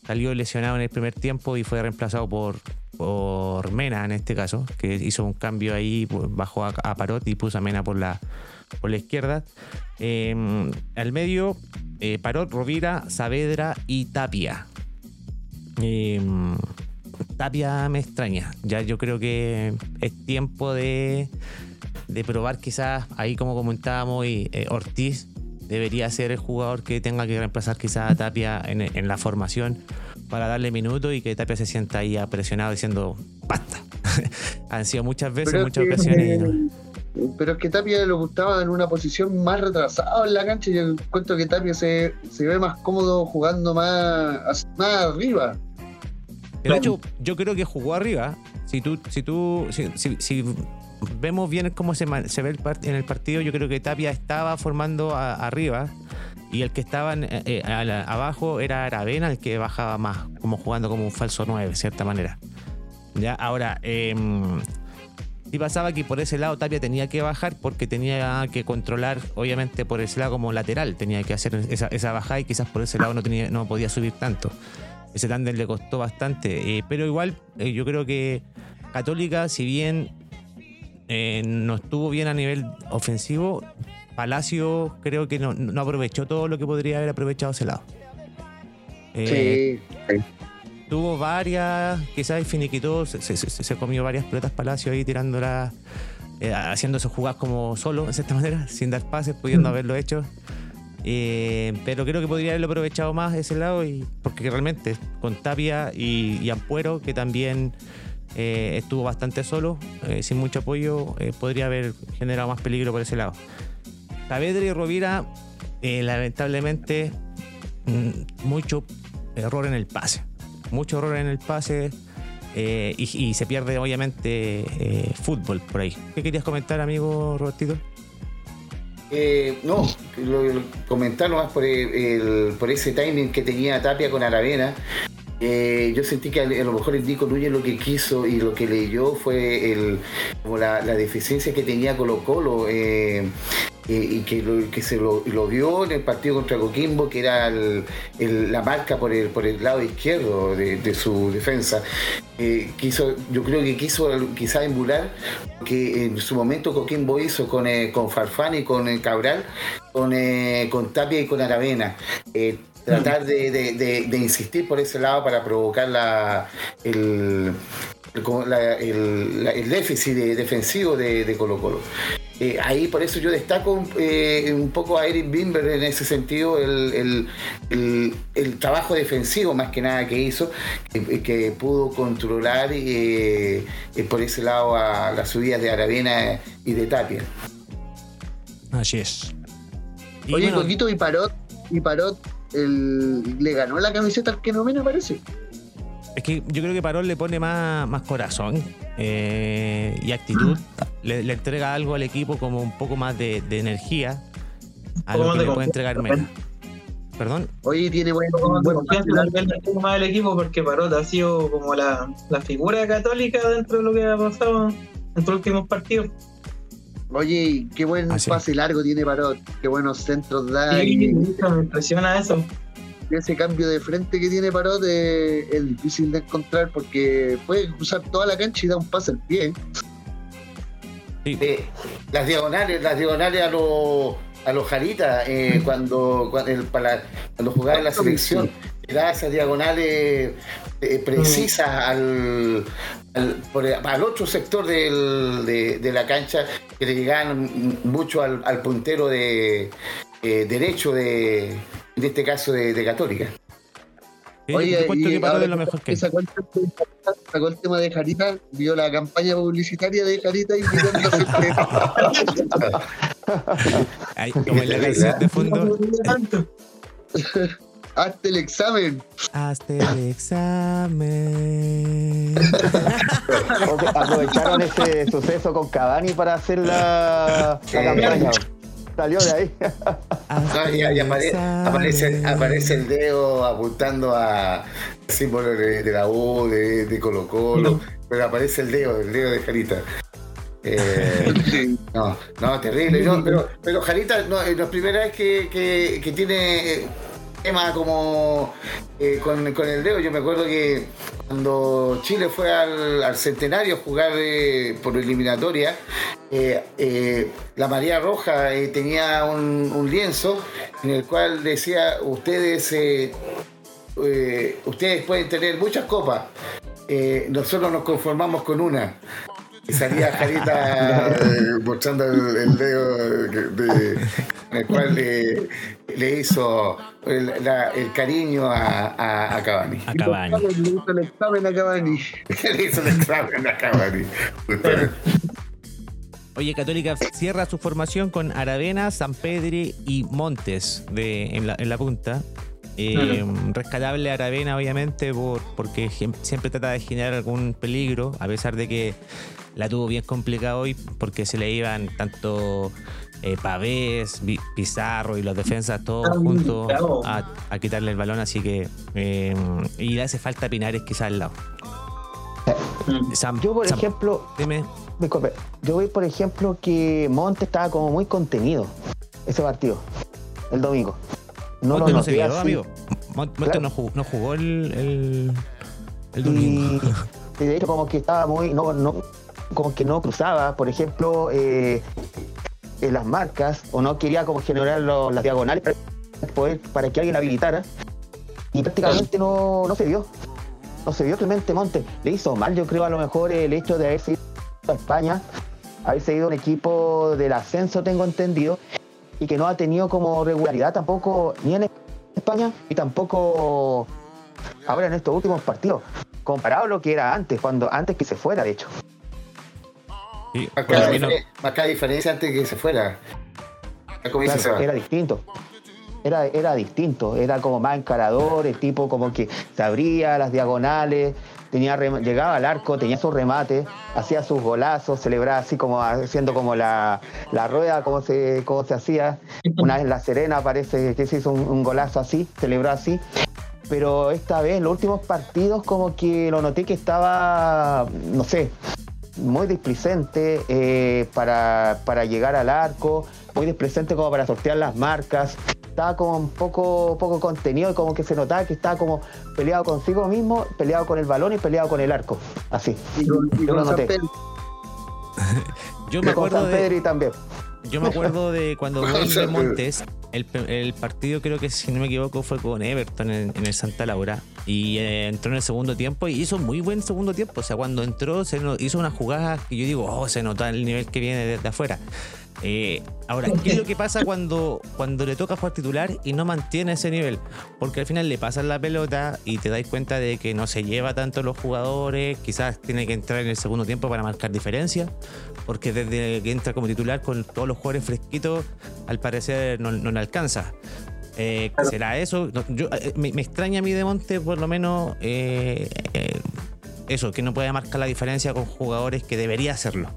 salió lesionado en el primer tiempo y fue reemplazado por, por Mena en este caso, que hizo un cambio ahí, pues, bajó a, a Parot y puso a Mena por la, por la izquierda. Eh, al medio, eh, Parot, Rovira, Saavedra y Tapia. Eh, Tapia me extraña. Ya yo creo que es tiempo de, de probar quizás, ahí como comentábamos, y, eh, Ortiz debería ser el jugador que tenga que reemplazar quizás a Tapia en, en la formación para darle minutos y que Tapia se sienta ahí presionado diciendo basta. Han sido muchas veces, Pero muchas ocasiones. no. Pero es que Tapia lo gustaba en una posición más retrasada en la cancha y yo encuentro que Tapia se, se ve más cómodo jugando más, más arriba. De hecho, yo creo que jugó arriba. Si tú, si tú, si, si- si vemos bien cómo se, se ve el part- en el partido, yo creo que Tapia estaba formando a- arriba y el que estaba en- eh, eh, a la- abajo era Aravena, el que bajaba más, como jugando como un falso 9, de cierta manera. Ya, ahora, em, sí pasaba que por ese lado Tapia tenía que bajar porque tenía que controlar, obviamente por ese lado como lateral, tenía que hacer esa, esa bajada y quizás por ese lado no, tenía, no podía subir tanto. Ese tándem le costó bastante, eh, pero igual eh, yo creo que Católica, si bien eh, no estuvo bien a nivel ofensivo, Palacio creo que no, no aprovechó todo lo que podría haber aprovechado ese lado. Eh, sí. Tuvo varias, quizás finiquitó, se, se- se- se comió varias pelotas Palacio ahí tirándolas, eh, haciendo jugadas como solo, de cierta manera, sin dar pases, pudiendo haberlo hecho. Eh, pero creo que podría haberlo aprovechado más ese lado, y, porque realmente con Tapia y, y Ampuero, que también eh, estuvo bastante solo, eh, sin mucho apoyo, podría haber generado más peligro por ese lado. Saavedra y Rovira, lamentablemente, mm, mucho error en el pase. Mucho error en el pase eh, y, se pierde obviamente eh, fútbol por ahí. ¿Qué querías comentar, amigo Robertito? Eh, no, lo, lo- comentar nomás por, el- por ese timing que tenía Tapia con Aravena. Yo sentí que a, lo mejor el Nico Núñez lo que quiso y lo que leyó fue el, como la, deficiencia que tenía Colo Colo. Eh, y que, lo, que se lo, vio en el partido contra Coquimbo, que era la marca por el, por el lado izquierdo de, su defensa. Eh, quiso, yo creo que quiso quizá emular que en su momento Coquimbo hizo con, eh, con Farfán y con Cabral, con, con Tapia y con Aravena tratar de, insistir por ese lado para provocar la, el, el, el, déficit defensivo de, Colo Colo. Eh, ahí por eso yo destaco eh, un poco a Eric Bimber en ese sentido, el, el, trabajo defensivo más que nada que hizo, que, pudo controlar eh, por ese lado a las subidas de Aravena y de Tapia. Así es. Y Oye, bueno, y Parot, y Parot le ganó la camiseta al que no me parece. Es que yo creo que Parol le pone más, más corazón eh, y actitud. Le, entrega algo al equipo como un poco más de, energía. Algo que le puede entregar menos. Perdón. Oye, tiene buen, buen más del equipo porque Parot ha sido como la, la, figura católica dentro de lo que ha pasado en los últimos partidos. Oye, qué buen ah, pase largo tiene Parot, qué buenos centros da. Sí, y... me impresiona eso ese cambio de frente que tiene Parot es, difícil de encontrar porque puede cruzar toda la cancha y da un pase al pie. Eh, las diagonales, las diagonales a los a los Jaritas eh, cuando, cuando, cuando jugaba en la selección, da esas diagonales eh, precisas al, al, otro sector de, la cancha que le llegaban mucho al, al puntero de derecho de, en este caso de, Católica. Oye, y que de lo mejor que sacó el, sacó el tema de Jarita, vio la campaña publicitaria de Jarita y Ahí, como en la canción de fondo. Hazte el examen. Hazte el examen. Aprovecharon ese suceso con Cavani para hacer la, la campaña. Salió de ahí. y, aparece, aparece, el dedo apuntando a símbolo de, la U, de, Colo Colo, pero aparece el dedo, el dedo de Jarita. Eh, no, no, terrible. pero, pero Jarita no, es la primera vez que, que, que tiene tema como eh, con, el dedo. Yo me acuerdo que cuando Chile fue al, centenario a jugar eh, por eliminatoria, eh, la María Roja tenía un, lienzo en el cual decía, ustedes, ustedes pueden tener muchas copas, nosotros nos conformamos con una. Y salía Jarita mostrando el, dedo de, el cual le, le hizo el, el cariño a, a, Cavani. A Cavani. Le hizo el examen a Cavani. le hizo el examen a Cavani. Oye, Católica cierra su formación con Aravena, San Pedri y Montes de, en, la, en la punta. Eh, rescatable Aravena, obviamente, por, porque siempre trata de generar algún peligro, a pesar de que la tuvo bien complicada hoy, porque se le iban tanto eh, Pavés, Pizarro y los defensas todos juntos a, quitarle el balón, así que eh, y le hace falta Pinares quizás al lado. Yo por ejemplo, dime. yo voy por ejemplo que Monte estaba como muy contenido ese partido, el domingo. No Monte no, se quedó, amigo. Monte no, jugó, el, el, domingo. Y, de hecho como que estaba muy, no, no, como que no cruzaba, por ejemplo, eh, las marcas o no quería como generar las diagonales para, que alguien habilitara y prácticamente no, no se vio. No se vio Clemente Monte. Le hizo mal, yo creo, a lo mejor el hecho de haberse ido a España, haberse ido un equipo del ascenso, tengo entendido, y que no ha tenido como regularidad tampoco ni en España y tampoco ahora en estos últimos partidos, comparado a lo que era antes, cuando antes que se fuera, de hecho. Sí, marca, diferencia antes de que se fuera. era distinto. Era, era distinto, era como más encarador, el tipo como que se abría las diagonales, tenía llegaba al arco, tenía sus remates, hacía sus golazos, celebraba así como haciendo como la, rueda, como se, como se hacía. Una vez en La Serena parece que se hizo un, golazo así, celebró así. Pero esta vez, en los últimos partidos, como que lo noté que estaba, no sé, muy displicente eh, para, para llegar al arco, muy displicente como para sortear las marcas. Estaba como un poco, poco contenido y como que se notaba que estaba como peleado consigo mismo, peleado con el balón y peleado con el arco. Así. Y con, y Yo con lo noté. Yo me con acuerdo San de, también. yo me acuerdo de cuando Con Pedro. Montes, el, partido creo que si no me equivoco fue con Everton en, el Santa Laura y eh, entró en el segundo tiempo y hizo muy buen segundo tiempo. O sea, cuando entró se hizo unas jugadas que yo digo, oh, se nota el nivel que viene desde afuera. Eh, ahora, ¿qué es lo que pasa cuando, cuando le toca jugar titular y no mantiene ese nivel? Porque al final le pasan la pelota y te das cuenta de que no se lleva tanto los jugadores, quizás tiene que entrar en el segundo tiempo para marcar diferencia, porque desde que entra como titular con todos los jugadores fresquitos, al parecer no, no le alcanza. Eh, ¿Será eso? Yo, eh, me, me extraña a mí de Monte, por lo menos, eh, eh, eso, que no puede marcar la diferencia con jugadores que debería hacerlo.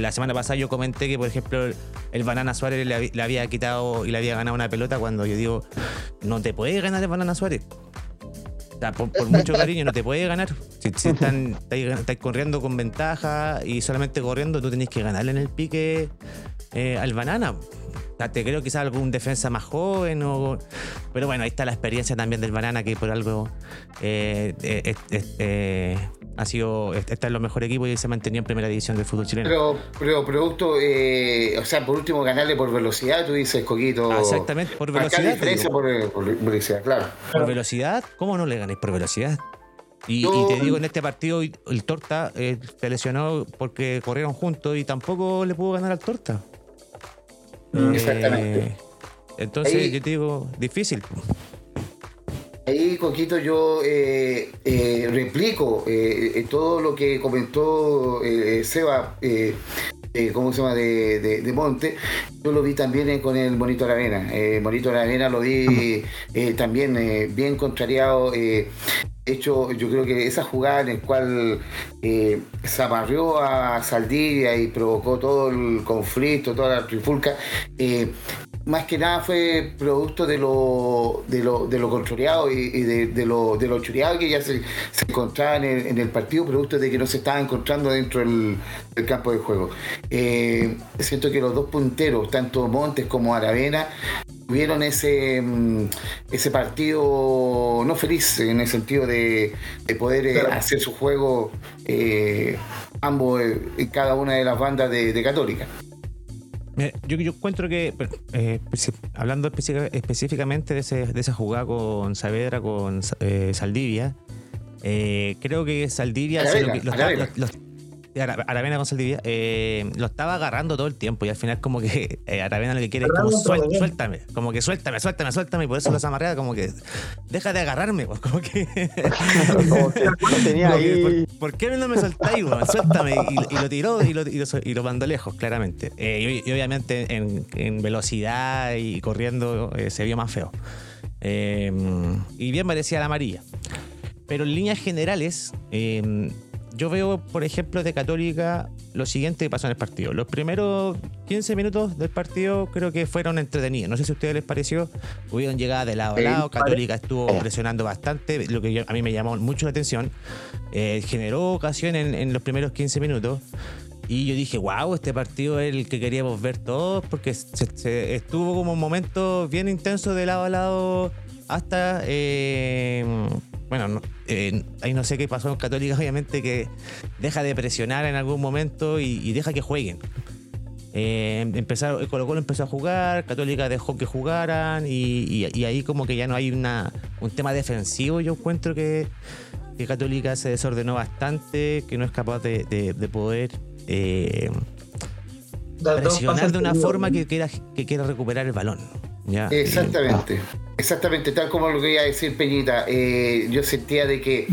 La semana pasada yo comenté que, por ejemplo, el, Banana Suárez le, hab- le había quitado y le había ganado una pelota cuando yo digo, no te puede ganar el Banana Suárez. Por, por mucho cariño no te puede ganar. Si, si están, estáis, corriendo con ventaja y solamente corriendo, tú tenés que ganarle en el pique eh, al Banana. O sea, te creo quizás algún defensa más joven o... Pero bueno, ahí está la experiencia también del Banana que por algo eh, eh, ha sido... Está en los mejores equipos y se ha mantenido en primera división del fútbol chileno. Pero, pero producto, eh, o sea, por último, ganarle por velocidad, tú dices, Coquito. Ah, exactamente, por velocidad, digo. por, por velocidad, claro. Por velocidad, ¿cómo no le ganéis por velocidad? Y, te digo, en este partido el Torta eh, se lesionó porque corrieron juntos y tampoco le pudo ganar al Torta. Exactamente. entonces Ahí- yo te digo, difícil. Ahí, Coquito, yo eh, eh, replico eh, eh, todo lo que comentó Seba, ¿cómo se llama?, de, de- de Monte. Yo lo vi también con el Monito Aravena. Eh, Monito Aravena lo vi también bien contrariado. hecho, yo creo que esa jugada en la cual se amarrió a Saldivia y provocó todo el conflicto, toda la trifulca, más que nada fue producto de lo, de lo, de lo controleado y, y de, de lo, de lo choreado que ya se, se encontraba en el, en el partido, producto de que no se estaba encontrando dentro del, del campo de juego. Eh, siento que los dos punteros, tanto Montes como Aravena, tuvieron ese, mm, ese partido no feliz en el sentido de, de poder eh, Claro. hacer su juego eh, ambos eh, en cada una de las bandas de, de Católica. Mira, Yo, yo encuentro que, eh, hablando específicamente de, ese- de esa jugada con Saavedra, con eh, Saldivia, eh, creo que Saldivia lo, Ara- Aravena con Saldivia eh, lo estaba agarrando todo el tiempo y al final como que eh, Aravena lo que quiere es como "Suel- todo, bien". suéltame, como que suéltame, suéltame, suéltame y por eso los amarrea como que deja de agarrarme, pues, como que Como que lo tenía como que, ahí. ¿por, por qué no me soltáis, weón? Suéltame. Y, y lo tiró y lo, y lo, y lo mandó lejos, claramente. Eh, y, y obviamente en, en velocidad y corriendo eh, se vio más feo. Eh, y bien merecía la amarilla. Pero en líneas generales, eh, yo veo, por ejemplo, de Católica lo siguiente que pasó en el partido. Los primeros 15 minutos del partido creo que fueron entretenidos. No sé si a ustedes les pareció. Hubieron llegadas de lado a Sí, lado. Católica estuvo presionando bastante, lo que yo- a mí me llamó mucho la atención. Eh, generó ocasión en, en los primeros 15 minutos. Y yo dije, wow, este partido es el que queríamos ver todos, porque se, se- estuvo como un momento bien intenso de lado a lado hasta. eh, bueno, no- eh, ahí no sé qué pasó en Católica, obviamente, que deja de presionar en algún momento y, y deja que jueguen. Eh, empezaron, Colo Colo empezó a jugar, Católica dejó que jugaran y, y- y ahí como que ya no hay una, un tema defensivo. Yo encuentro que, que Católica se desordenó bastante, que no es capaz de, de- de poder eh, presionar de una forma que quiera, que quiera recuperar el balón. Exactamente, exactamente, tal como lo que iba a decir Peñita. eh, yo sentía de que,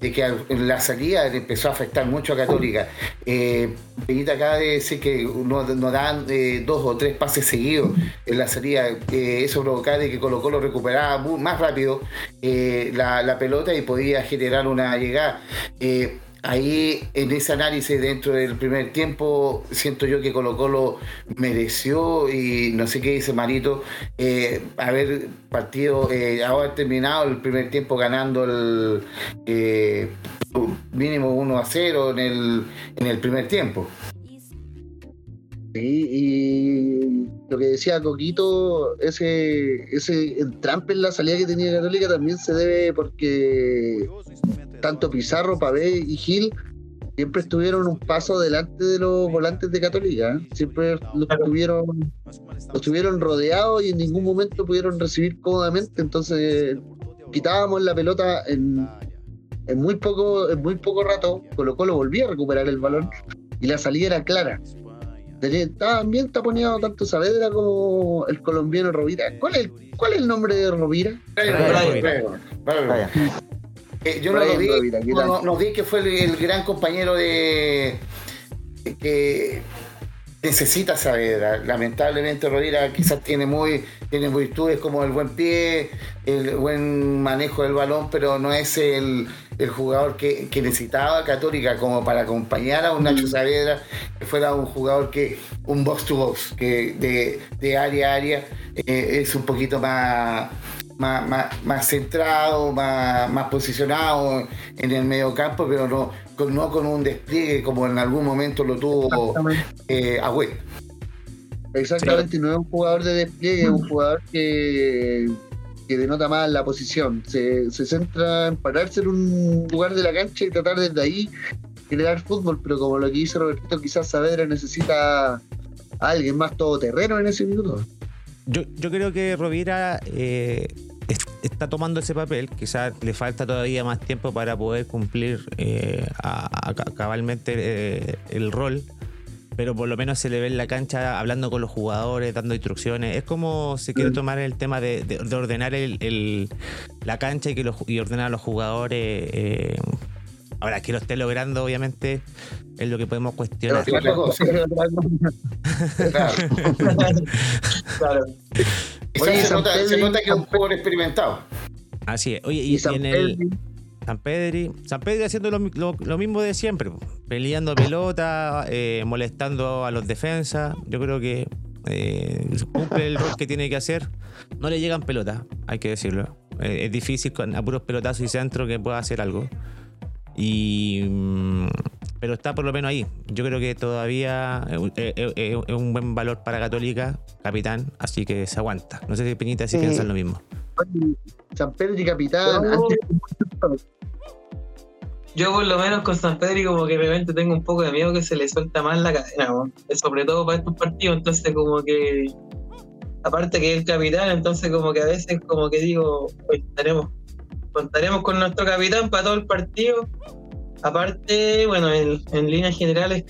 de que la salida empezó a afectar mucho a Católica. Eh, Peñita acaba de decir que no, no dan eh, dos o tres pases seguidos en la salida. eso provocaba de que Colo Colo recuperaba más rápido la pelota y podía generar una llegada. Ahí en ese análisis dentro del primer tiempo siento yo que Colo Colo mereció y no sé qué dice Marito eh, haber partido, eh, haber terminado el primer tiempo ganando el, eh, mínimo 1 a 0 en el, en el primer tiempo. Y lo que decía Coquito, ese, ese entrampe en la salida que tenía Católica también se debe porque tanto Pizarro, Pavé y Gil siempre estuvieron un paso delante de los volantes de Católica. ¿eh? Siempre los tuvieron, los tuvieron rodeados y en ningún momento pudieron recibir cómodamente. Entonces quitábamos la pelota en, en muy poco, en muy poco rato. Colo Colo volvía a recuperar el balón y la salida era clara. Estaban bien taponeado tanto Saavedra como el colombiano Rovira. ¿Cuál es, cuál es el nombre de Rovira? Eh, yo no lo vi, no, no, vi que fue el, el gran compañero de que necesita saber. Lamentablemente Rovira quizás tiene muy tiene virtudes como el buen pie, el buen manejo del balón, pero no es el, jugador que, necesitaba Católica como para acompañar a un Nacho mm. Saavedra, que fuera un jugador que, un box to box, que de, área a área eh, es un poquito más, más, centrado, más, más posicionado en el medio campo, pero no, no con un despliegue como en algún momento lo tuvo eh, Agüet. Exactamente, no es un jugador de despliegue, es un jugador que, que denota más la posición. Se, centra en pararse en un lugar de la cancha y tratar desde ahí crear fútbol, pero como lo que dice Roberto, quizás Saavedra necesita a alguien más todoterreno en ese minuto. Yo, yo creo que Rovira eh, está tomando ese papel, quizás le falta todavía más tiempo para poder cumplir eh, cabalmente eh, el rol, pero por lo menos se le ve en la cancha hablando con los jugadores, dando instrucciones. Es como si quiere mm. tomar el tema de, ordenar el, la cancha y, que los, y ordenar a los jugadores. Eh, ahora, que lo esté logrando, obviamente, es lo que podemos cuestionar. claro. se, nota, que es un jugador experimentado. Así es. Oye, y, en el. San Pedri, San Pedri haciendo lo, mismo de siempre, peleando pelota, eh, molestando a los defensas. Yo creo que eh, cumple el rol que tiene que hacer. No le llegan pelotas, hay que decirlo. Eh, es difícil con apuros pelotazos y centro que pueda hacer algo. Y, mm, pero está por lo menos ahí. Yo creo que todavía es, un buen valor para Católica, capitán, así que se aguanta. No sé si Peñita si piensan lo mismo. San Pedro y capitán. Yo por lo menos con San Pedro como que realmente tengo un poco de miedo que se le suelta más la cadena, sobre todo para estos partidos, entonces como que aparte que es el capitán, entonces como que a veces como que digo, pues, contaremos con nuestro capitán para todo el partido. Aparte, bueno, en, líneas generales,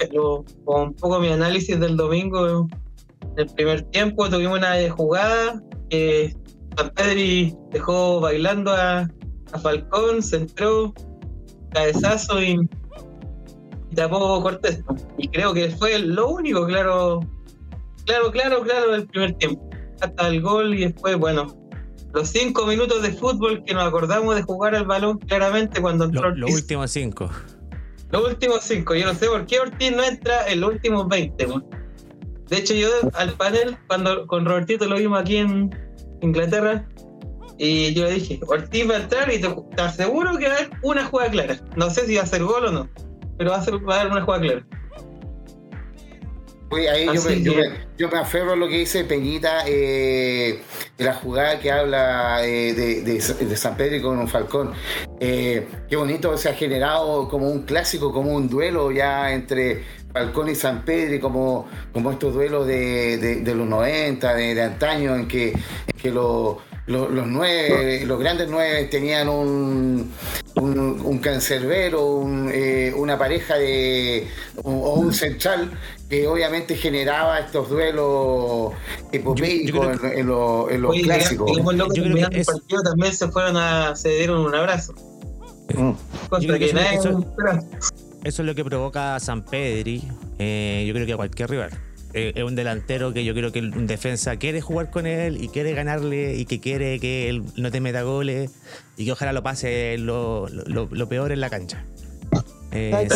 con un poco mi análisis del domingo, en el primer tiempo tuvimos una jugada que San Pedri dejó bailando a, a Falcón, centró, cabezazo y, tapó Cortés. Y creo que fue lo único, claro, claro, claro, claro, del primer tiempo. Hasta el gol y después, bueno, los cinco minutos de fútbol que nos acordamos de jugar al balón claramente cuando entró Los últimos cinco. Los últimos cinco. Yo no sé por qué Ortiz no entra en los últimos 20. De hecho, yo al panel, cuando con Robertito lo vimos aquí en Inglaterra, y yo le dije, Ortiz va a entrar y te, aseguro que va a haber una jugada clara. No sé si va a ser gol o no, pero va a, ser, va a haber una jugada clara. Ahí yo me, aferro a lo que dice Peñita, eh, de la jugada que habla eh, de, San Pedro con un Falcón. Eh, qué bonito se ha generado como un clásico, como un duelo ya entre Falcón y San Pedro, como, como estos duelos de, los 90, de, antaño, en que, en que los los, nueve, los grandes nueve tenían un, un, cancerbero, eh, una pareja de o un central que obviamente generaba estos duelos epopeicos en, los clásicos. yo creo que el partido también se fueron a se dieron un abrazo. Mm. eso, es lo que provoca a San Pedri, eh, yo creo que a cualquier rival. Eh, es un delantero que yo creo que un defensa quiere jugar con él y quiere ganarle y que quiere que él no te meta goles y que ojalá lo pase lo, peor en la cancha. Eh,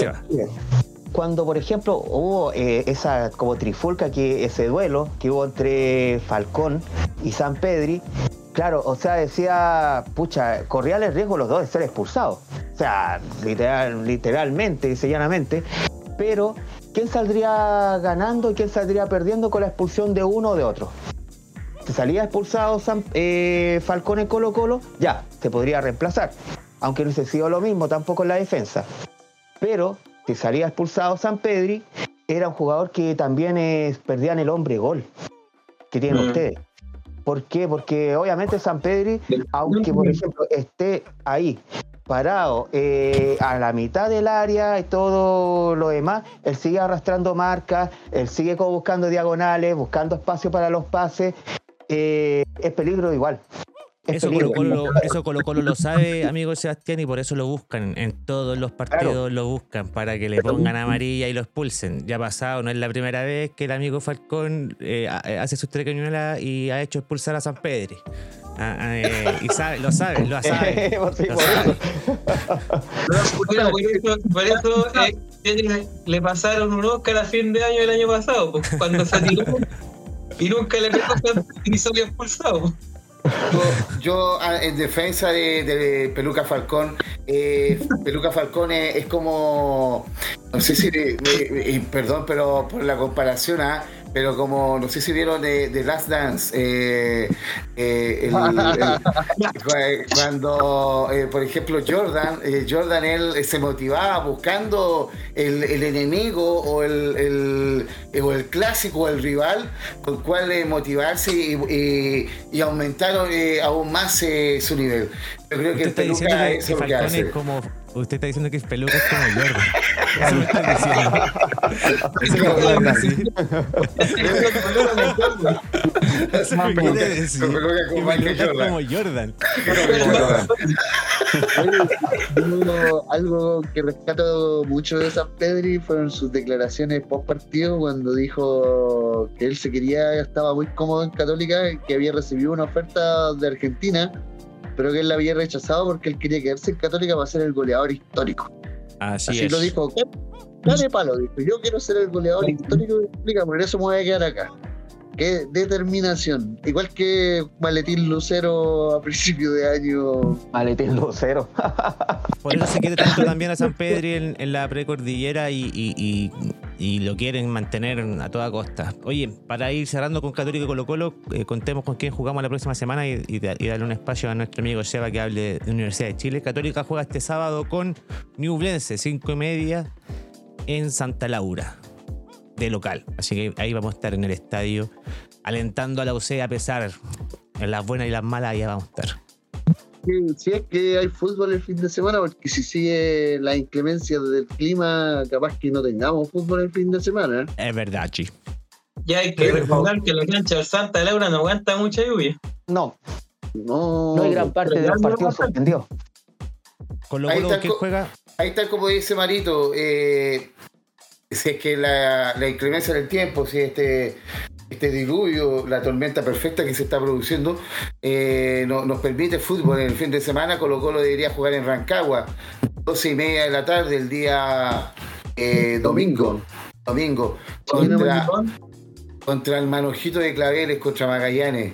Cuando, por ejemplo, hubo eh, esa como trifulca, que ese duelo que hubo entre Falcón y San Pedri, claro, o sea, decía, pucha, corría el riesgo los dos de ser expulsados. o sea, literal, literalmente y llanamente, pero ¿quién saldría ganando y quién saldría perdiendo con la expulsión de uno o de otro? Si salía expulsado San- eh, Falcón en Colo Colo, ya, se podría reemplazar, aunque no hubiese sido lo mismo tampoco en la defensa. Pero si salía expulsado San Pedri, era un jugador que también eh, perdían el hombre gol que tienen Mm. ustedes. ¿Por qué? Porque obviamente San Pedri, aunque por ejemplo esté ahí parado eh, a la mitad del área y todo lo demás, él sigue arrastrando marcas, él sigue buscando diagonales, buscando espacio para los pases. eh, es peligro igual. Es Eso. Colo, Colo, eso Colo Colo lo sabe, amigo Sebastián, y por eso lo buscan. En todos los partidos lo buscan para que le pongan amarilla y lo expulsen. Ya ha pasado, no es la primera vez que el amigo Falcón eh, ha- hace sus tres cañuelas y ha hecho expulsar a San Pedri. Ah, ah, eh, y sabe, lo sabe, lo sabe. Sí, lo por sabe. eso. Bueno, por eso, por eso, eh, tiene- le pasaron un Oscar a fin de año el año pasado, pues, cuando se tiró y nunca le pegó y salió expulsado. Yo, ah, en defensa de, Peluca Falcón, eh, Peluca Falcón es, como, no sé si, y perdón, pero por la comparación, ah, pero como, no sé si vieron de, de Last Dance, eh, eh, el- el- cu- cuando, eh, por ejemplo, Jordan, eh, Jordan él eh, se motivaba buscando el, el enemigo o el, el- eh, o el clásico o el rival con cual eh, motivarse y, y- y aumentar eh, aún más eh, su nivel. Yo creo que el peluca que es lo que hace. como. Usted está diciendo que Peluca es como Jordan. Eso me está diciendo. Eso me quiere decir. Eso me quiere decir. Con Peluca es Jordan. como Jordan. Yo, algo que rescato mucho de San Pedri fueron sus declaraciones post partido cuando dijo que él se quería, estaba muy cómodo en Católica, que había recibido una oferta de Argentina, pero que él la había rechazado porque él quería quedarse en Católica para ser el goleador histórico. Así, Así es. lo dijo. Dale palo, dijo. Yo quiero ser el goleador histórico de Católica, por eso me voy a quedar acá. Qué determinación. Igual que Maletín Lucero a principio de año. Maletín lucero. Por eso se quiere tanto también a San Pedri en, en la precordillera y, y- y- y lo quieren mantener a toda costa. Oye, para ir cerrando con Católico y Colo Colo, eh, contemos con quién jugamos la próxima semana y, y da- y darle un espacio a nuestro amigo Seba que hable de Universidad de Chile. Católica juega este sábado con Newblense, 5 y media, en Santa Laura, de local. Así que ahí vamos a estar en el estadio alentando a la UC a pesar en las buenas y las malas, ahí vamos a estar. Sí, Si es que hay fútbol el fin de semana, porque si sigue la inclemencia del clima, capaz que no tengamos fútbol el fin de semana. Es verdad, Chi. Ya hay que recordar que la cancha del Santa Laura no aguanta mucha lluvia. No, No, no hay gran parte de los partidos suspendió. Colo Ahí Colo, está ¿qué co- juega? Ahí está como dice Marito, eh, si es que la, la inclemencia del tiempo, si este, este diluvio, la tormenta perfecta que se está produciendo, eh, no- nos permite fútbol en el fin de semana, Colo Colo debería jugar en Rancagua, 12 y media de la tarde, el día eh, domingo. Domingo. Contra, contra el manojito de claveles, contra Magallanes,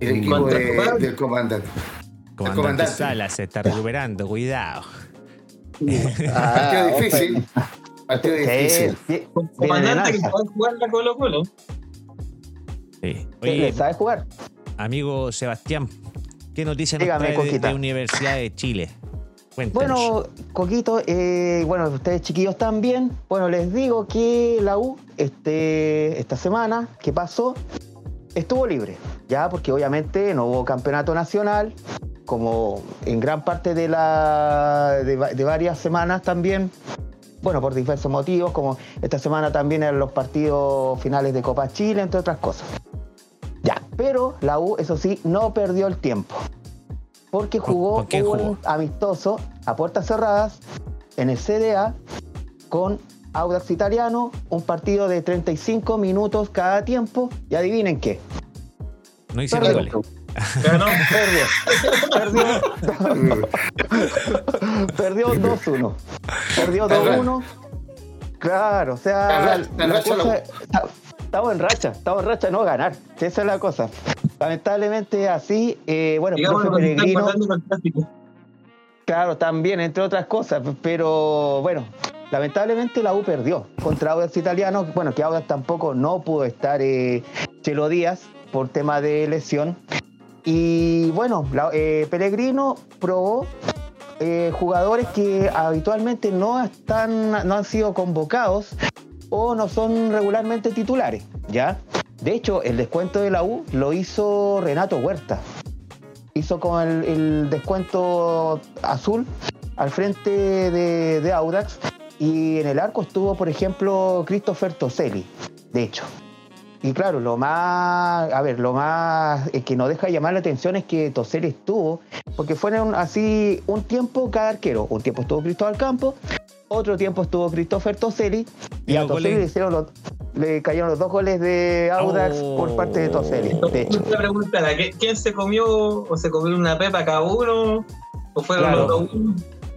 el equipo ¿Contra de- del comandante. Comandante, comandante. Sala se está recuperando, cuidado. Ah, Partido difícil. Partido difícil. Sí, comandante que puede jugar la Colo Colo. Sí. Oye, ¿Sabe jugar? amigo Sebastián, ¿qué noticia nos Dígame, trae de, de Universidad de Chile? Cuéntanos. Bueno, Coquito, eh, bueno, ustedes chiquillos también. Bueno, les digo que la U este, esta semana que pasó estuvo libre, ya, porque obviamente no hubo campeonato nacional, como en gran parte de, la, de varias semanas también. Bueno, por diversos motivos, como esta semana también eran los partidos finales de Copa Chile, entre otras cosas. Ya, pero la U, eso sí, no perdió el tiempo. Porque ¿Con- jugó un amistoso a puertas cerradas en el CDA con Audax Italiano, un partido de 35 minutos cada tiempo. Y adivinen qué. no hicieron goles. Perdió. Ganó. Perdió. Perdió 2-1. Perdió 2-1. Claro, o sea, La cosa- estamos en racha, estamos en racha no ganar. Esa es la cosa. Lamentablemente así, eh, bueno, Digamos profe Peregrino. Claro, también, entre otras cosas, pero bueno, lamentablemente la U perdió contra Audax Italiano, bueno, que Audax tampoco no pudo estar eh, Chelo Díaz por tema de lesión. Y bueno, la, eh, Pellegrino probó eh, jugadores que habitualmente no, están, no han sido convocados o no son regularmente titulares, ¿ya? De hecho, el descuento de la U lo hizo Renato Huerta. Hizo con el, descuento azul al frente de, de, Audax y en el arco estuvo, por ejemplo, Christopher Toselli, de hecho. Y claro, lo más, a ver, lo más que nos deja llamar la atención es que Toselli estuvo, porque fueron así un tiempo cada arquero. Un tiempo estuvo Cristóbal Campos, otro tiempo estuvo Christopher Toselli, y, a Toselli le, hicieron los, le cayeron los dos goles de Audax por parte de Toselli. De hecho. ¿quién se comió o se comió una pepa cada uno? ¿O fueron los dos?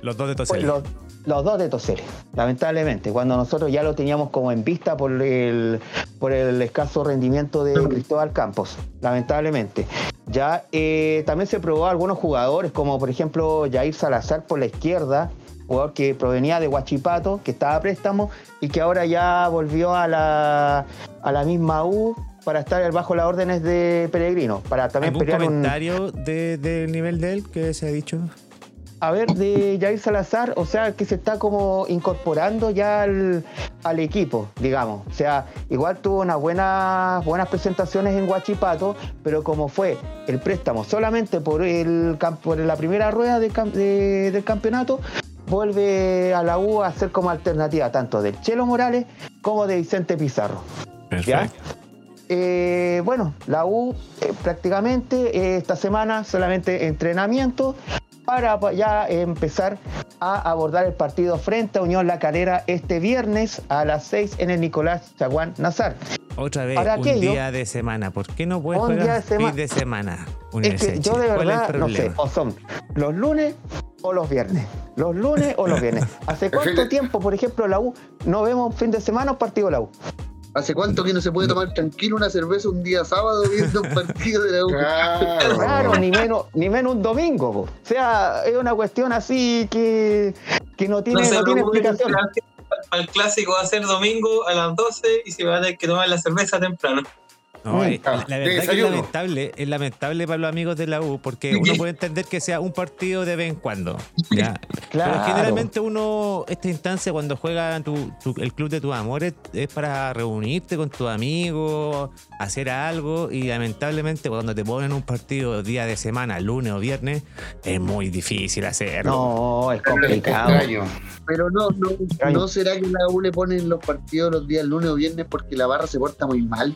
Los dos de Toselli los dos de Toselli, lamentablemente, cuando nosotros ya lo teníamos como en vista por el, por el escaso rendimiento de Cristóbal Campos, lamentablemente. Ya eh, también se probó a algunos jugadores, como por ejemplo Jair Salazar por la izquierda, jugador que provenía de Huachipato, que estaba a préstamo y que ahora ya volvió a la, a la misma U para estar bajo las órdenes de Peregrino, para también ¿Algún comentario del nivel de él que se ha dicho? A ver, de Jair Salazar, o sea, que se está como incorporando ya al, equipo, digamos. O sea, igual tuvo unas buenas, buenas presentaciones en Huachipato, pero como fue el préstamo solamente por, el, por la primera rueda del campeonato, vuelve a la U a ser como alternativa tanto del Chelo Morales como de Vicente Pizarro. Perfecto. Eh, bueno, la U eh, prácticamente eh, esta semana solamente entrenamiento, para ya empezar a abordar el partido frente a Unión La Calera este viernes a las 6 en el Nicolás Chaguán Nazar. Otra vez, un día de semana. ¿Por qué no puedes jugar día de fin de semana? Es que yo de verdad no sé, o son los lunes o los viernes. Los lunes o los viernes. ¿Hace cuánto tiempo, por ejemplo, la U no vemos fin de semana o partido la U? ¿Hace cuánto que no se puede tomar tranquilo una cerveza un día sábado viendo un partido de la U? Claro, ni menos, ni menos un domingo. O sea, es una cuestión así que, que no tiene, no, tiene explicación. El clásico va a ser domingo a las 12 y se va a tener que tomar la cerveza temprano. No, eh, la, verdad que es lamentable, es lamentable para los amigos de la U, porque uno puede entender que sea un partido de vez en cuando. ¿ya? Claro. Pero generalmente uno, esta instancia cuando juega tu, el club de tus amores, es para reunirte con tus amigos, hacer algo, y lamentablemente cuando te ponen un partido día de semana, lunes o viernes, es muy difícil hacerlo. No, es complicado. Pero no, no, no será que la U le ponen los partidos los días lunes o viernes porque la barra se porta muy mal.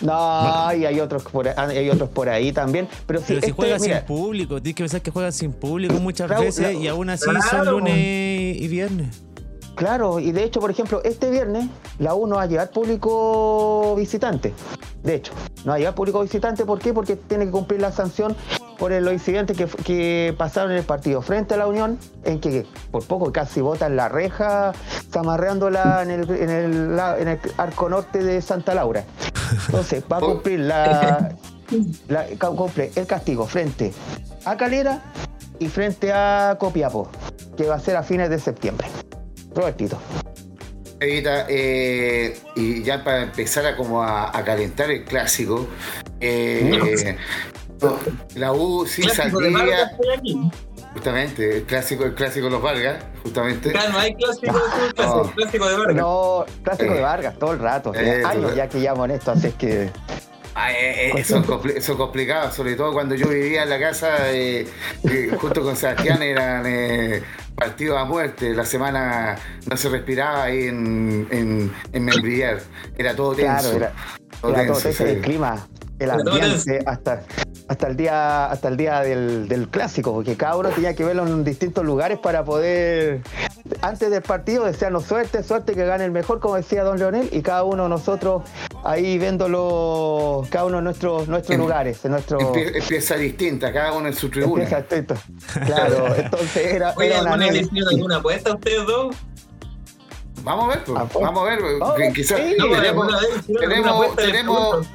No, y hay otros por ahí, hay otros por ahí también. Pero, si, este, juegan sin público, tienes que pensar que juegan sin público muchas veces y aún así son lunes y viernes. Claro, y de hecho, por ejemplo, este viernes la U no va a llevar público visitante. De hecho, no va a llevar público visitante. ¿Por qué? Porque tiene que cumplir la sanción por los incidentes que, pasaron en el partido frente a la Unión, en que por poco casi botan la reja, zamarreándola en el, en el, en el arco norte de Santa Laura. Entonces, va a cumplir la, cumple el castigo frente a Calera y frente a Copiapó, que va a ser a fines de septiembre. Robertito. Eh, y ya para empezar a como a, calentar el clásico, eh, la U sí saldría. Justamente, el clásico, el clásico de los Vargas, justamente. Claro, no hay clásico, clásico, clásico de Vargas. No, clásico de eh, Vargas todo el rato. Eh, años ya que llamo en esto, así es que. Ah, eh, eh son, complicados, sobre todo cuando yo vivía en la casa, eh, junto con Sebastián, eran partidos a muerte. La semana no se respiraba ahí en, en, en. Era todo tenso. Claro, era, todo, tenso, el clima, el ambiente, hasta hasta el día, hasta el día del, clásico, porque cada uno tenía que verlo en distintos lugares para poder, antes del partido, desearnos suerte, suerte que gane el mejor, como decía don Leonel, y cada uno de nosotros ahí viéndolo, cada uno en nuestros, nuestros lugares. En nuestro... Empieza, distinta, cada uno en su tribuna. Empieza distinto. Claro, entonces era, Oye, era una alguna apuesta ustedes dos? Vamos a ver, pues, vamos a ver, pues, quizás tenemos, tenemos, tenemos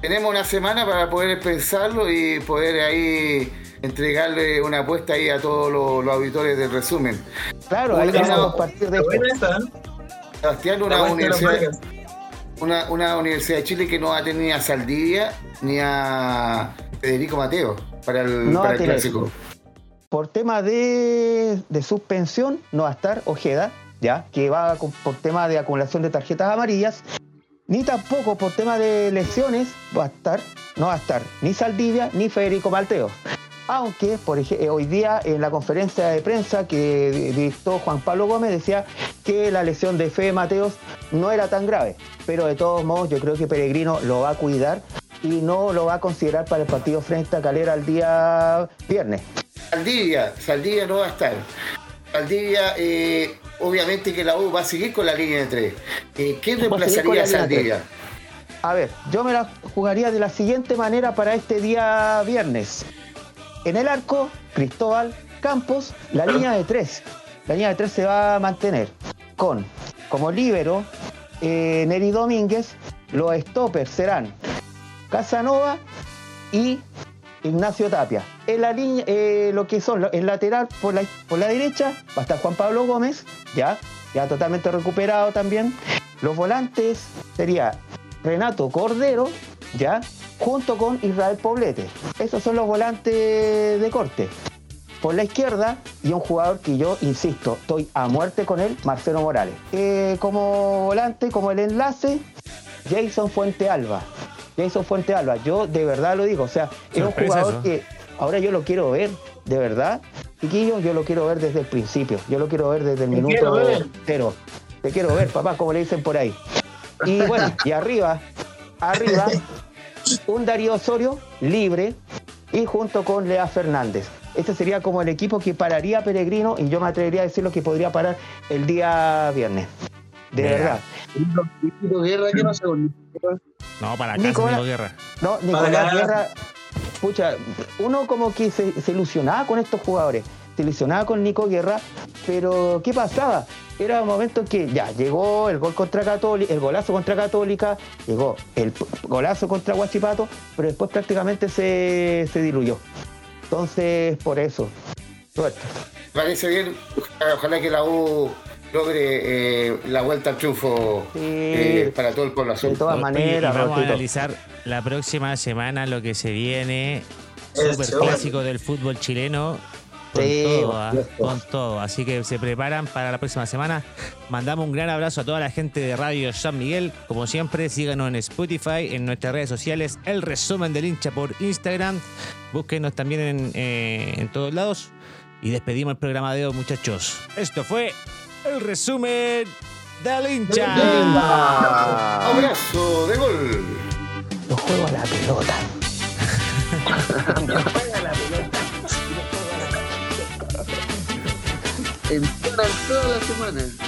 tenemos una semana para poder pensarlo y poder ahí entregarle una apuesta ahí a todos los, los auditores del resumen. Claro, ahí vamos a partir de ¿eh? Sebastián, una universidad, una, una universidad de Chile que no va a tener ni a Saldivia ni a Federico Mateo para el, No para el clásico. Por tema de, de suspensión, no va a estar Ojeda, ya, que va con- por tema de acumulación de tarjetas amarillas, ni tampoco por tema de lesiones va a estar, no va a estar ni Saldivia ni Federico Mateo. Aunque, por ejemplo, hoy día en la conferencia de prensa que di- dictó Juan Pablo Gómez decía que la lesión de Fede Mateos no era tan grave. Pero de todos modos, yo creo que Peregrino lo va a cuidar y no lo va a considerar para el partido frente a Calera el día viernes. Saldivia, Saldivia no va a estar. Saldivia, eh, obviamente que la U va a seguir con la línea de tres. Eh, ¿Quién a reemplazaría a Saldivia? A ver, yo me la jugaría de la siguiente manera para este día viernes. En el arco, Cristóbal Campos, la línea de tres. La línea de tres se va a mantener con, como líbero, eh, Neri Domínguez. Los stoppers serán Casanova y Ignacio Tapia. En la línea, eh, lo que son, el lateral por la, por la derecha va a estar Juan Pablo Gómez, ya, ya totalmente recuperado también. Los volantes sería Renato Cordero, ya, junto con Israel Poblete. Esos son los volantes de corte. Por la izquierda, y un jugador que yo, insisto, estoy a muerte con él, Marcelo Morales. Eh, como volante, como el enlace, Jason Fuente Alba. Jason Fuente Alba, yo de verdad lo digo, o sea, es un jugador eso. que ahora yo lo quiero ver, de verdad. Chiquillo, yo lo quiero ver desde el principio, yo lo quiero ver desde el Te minuto cero. Te quiero ver, papá, como le dicen por ahí. Y bueno, y arriba, arriba, un Darío Osorio libre y junto con Lea Fernández. Este sería como el equipo que pararía a Peregrino y yo me atrevería a decir lo que podría parar el día viernes. De Mira. verdad. Nico Guerra, que no se con No, para acá, Nicolás- Nico Guerra. No, Nicolás Guerra, pucha, uno como que se, se ilusionaba con estos jugadores, se ilusionaba con Nico Guerra, pero ¿qué pasaba? Era un momento en que ya llegó el gol contra Católica, el golazo contra Católica, llegó el golazo contra Guachipato, pero después prácticamente se, se diluyó. Entonces, por eso, suerte. Parece bien, ojalá que la U logre eh, la vuelta al triunfo Sí. eh, para todo el pueblo azul. De todas maneras, y vamos a analizar la próxima semana lo que se viene. Super clásico del fútbol chileno. Con Sí, todo, ¿ah? con todo. Así que se preparan para la próxima semana. Mandamos un gran abrazo a toda la gente de Radio San Miguel. Como siempre, síganos en Spotify, en nuestras redes sociales, el resumen del hincha por Instagram. Búsquenos también en, eh, en todos lados. Y despedimos el programa de hoy, muchachos. Esto fue el resumen del hincha. Abrazo de gol. Yo juego a la pelota. Entrenan toda la semana.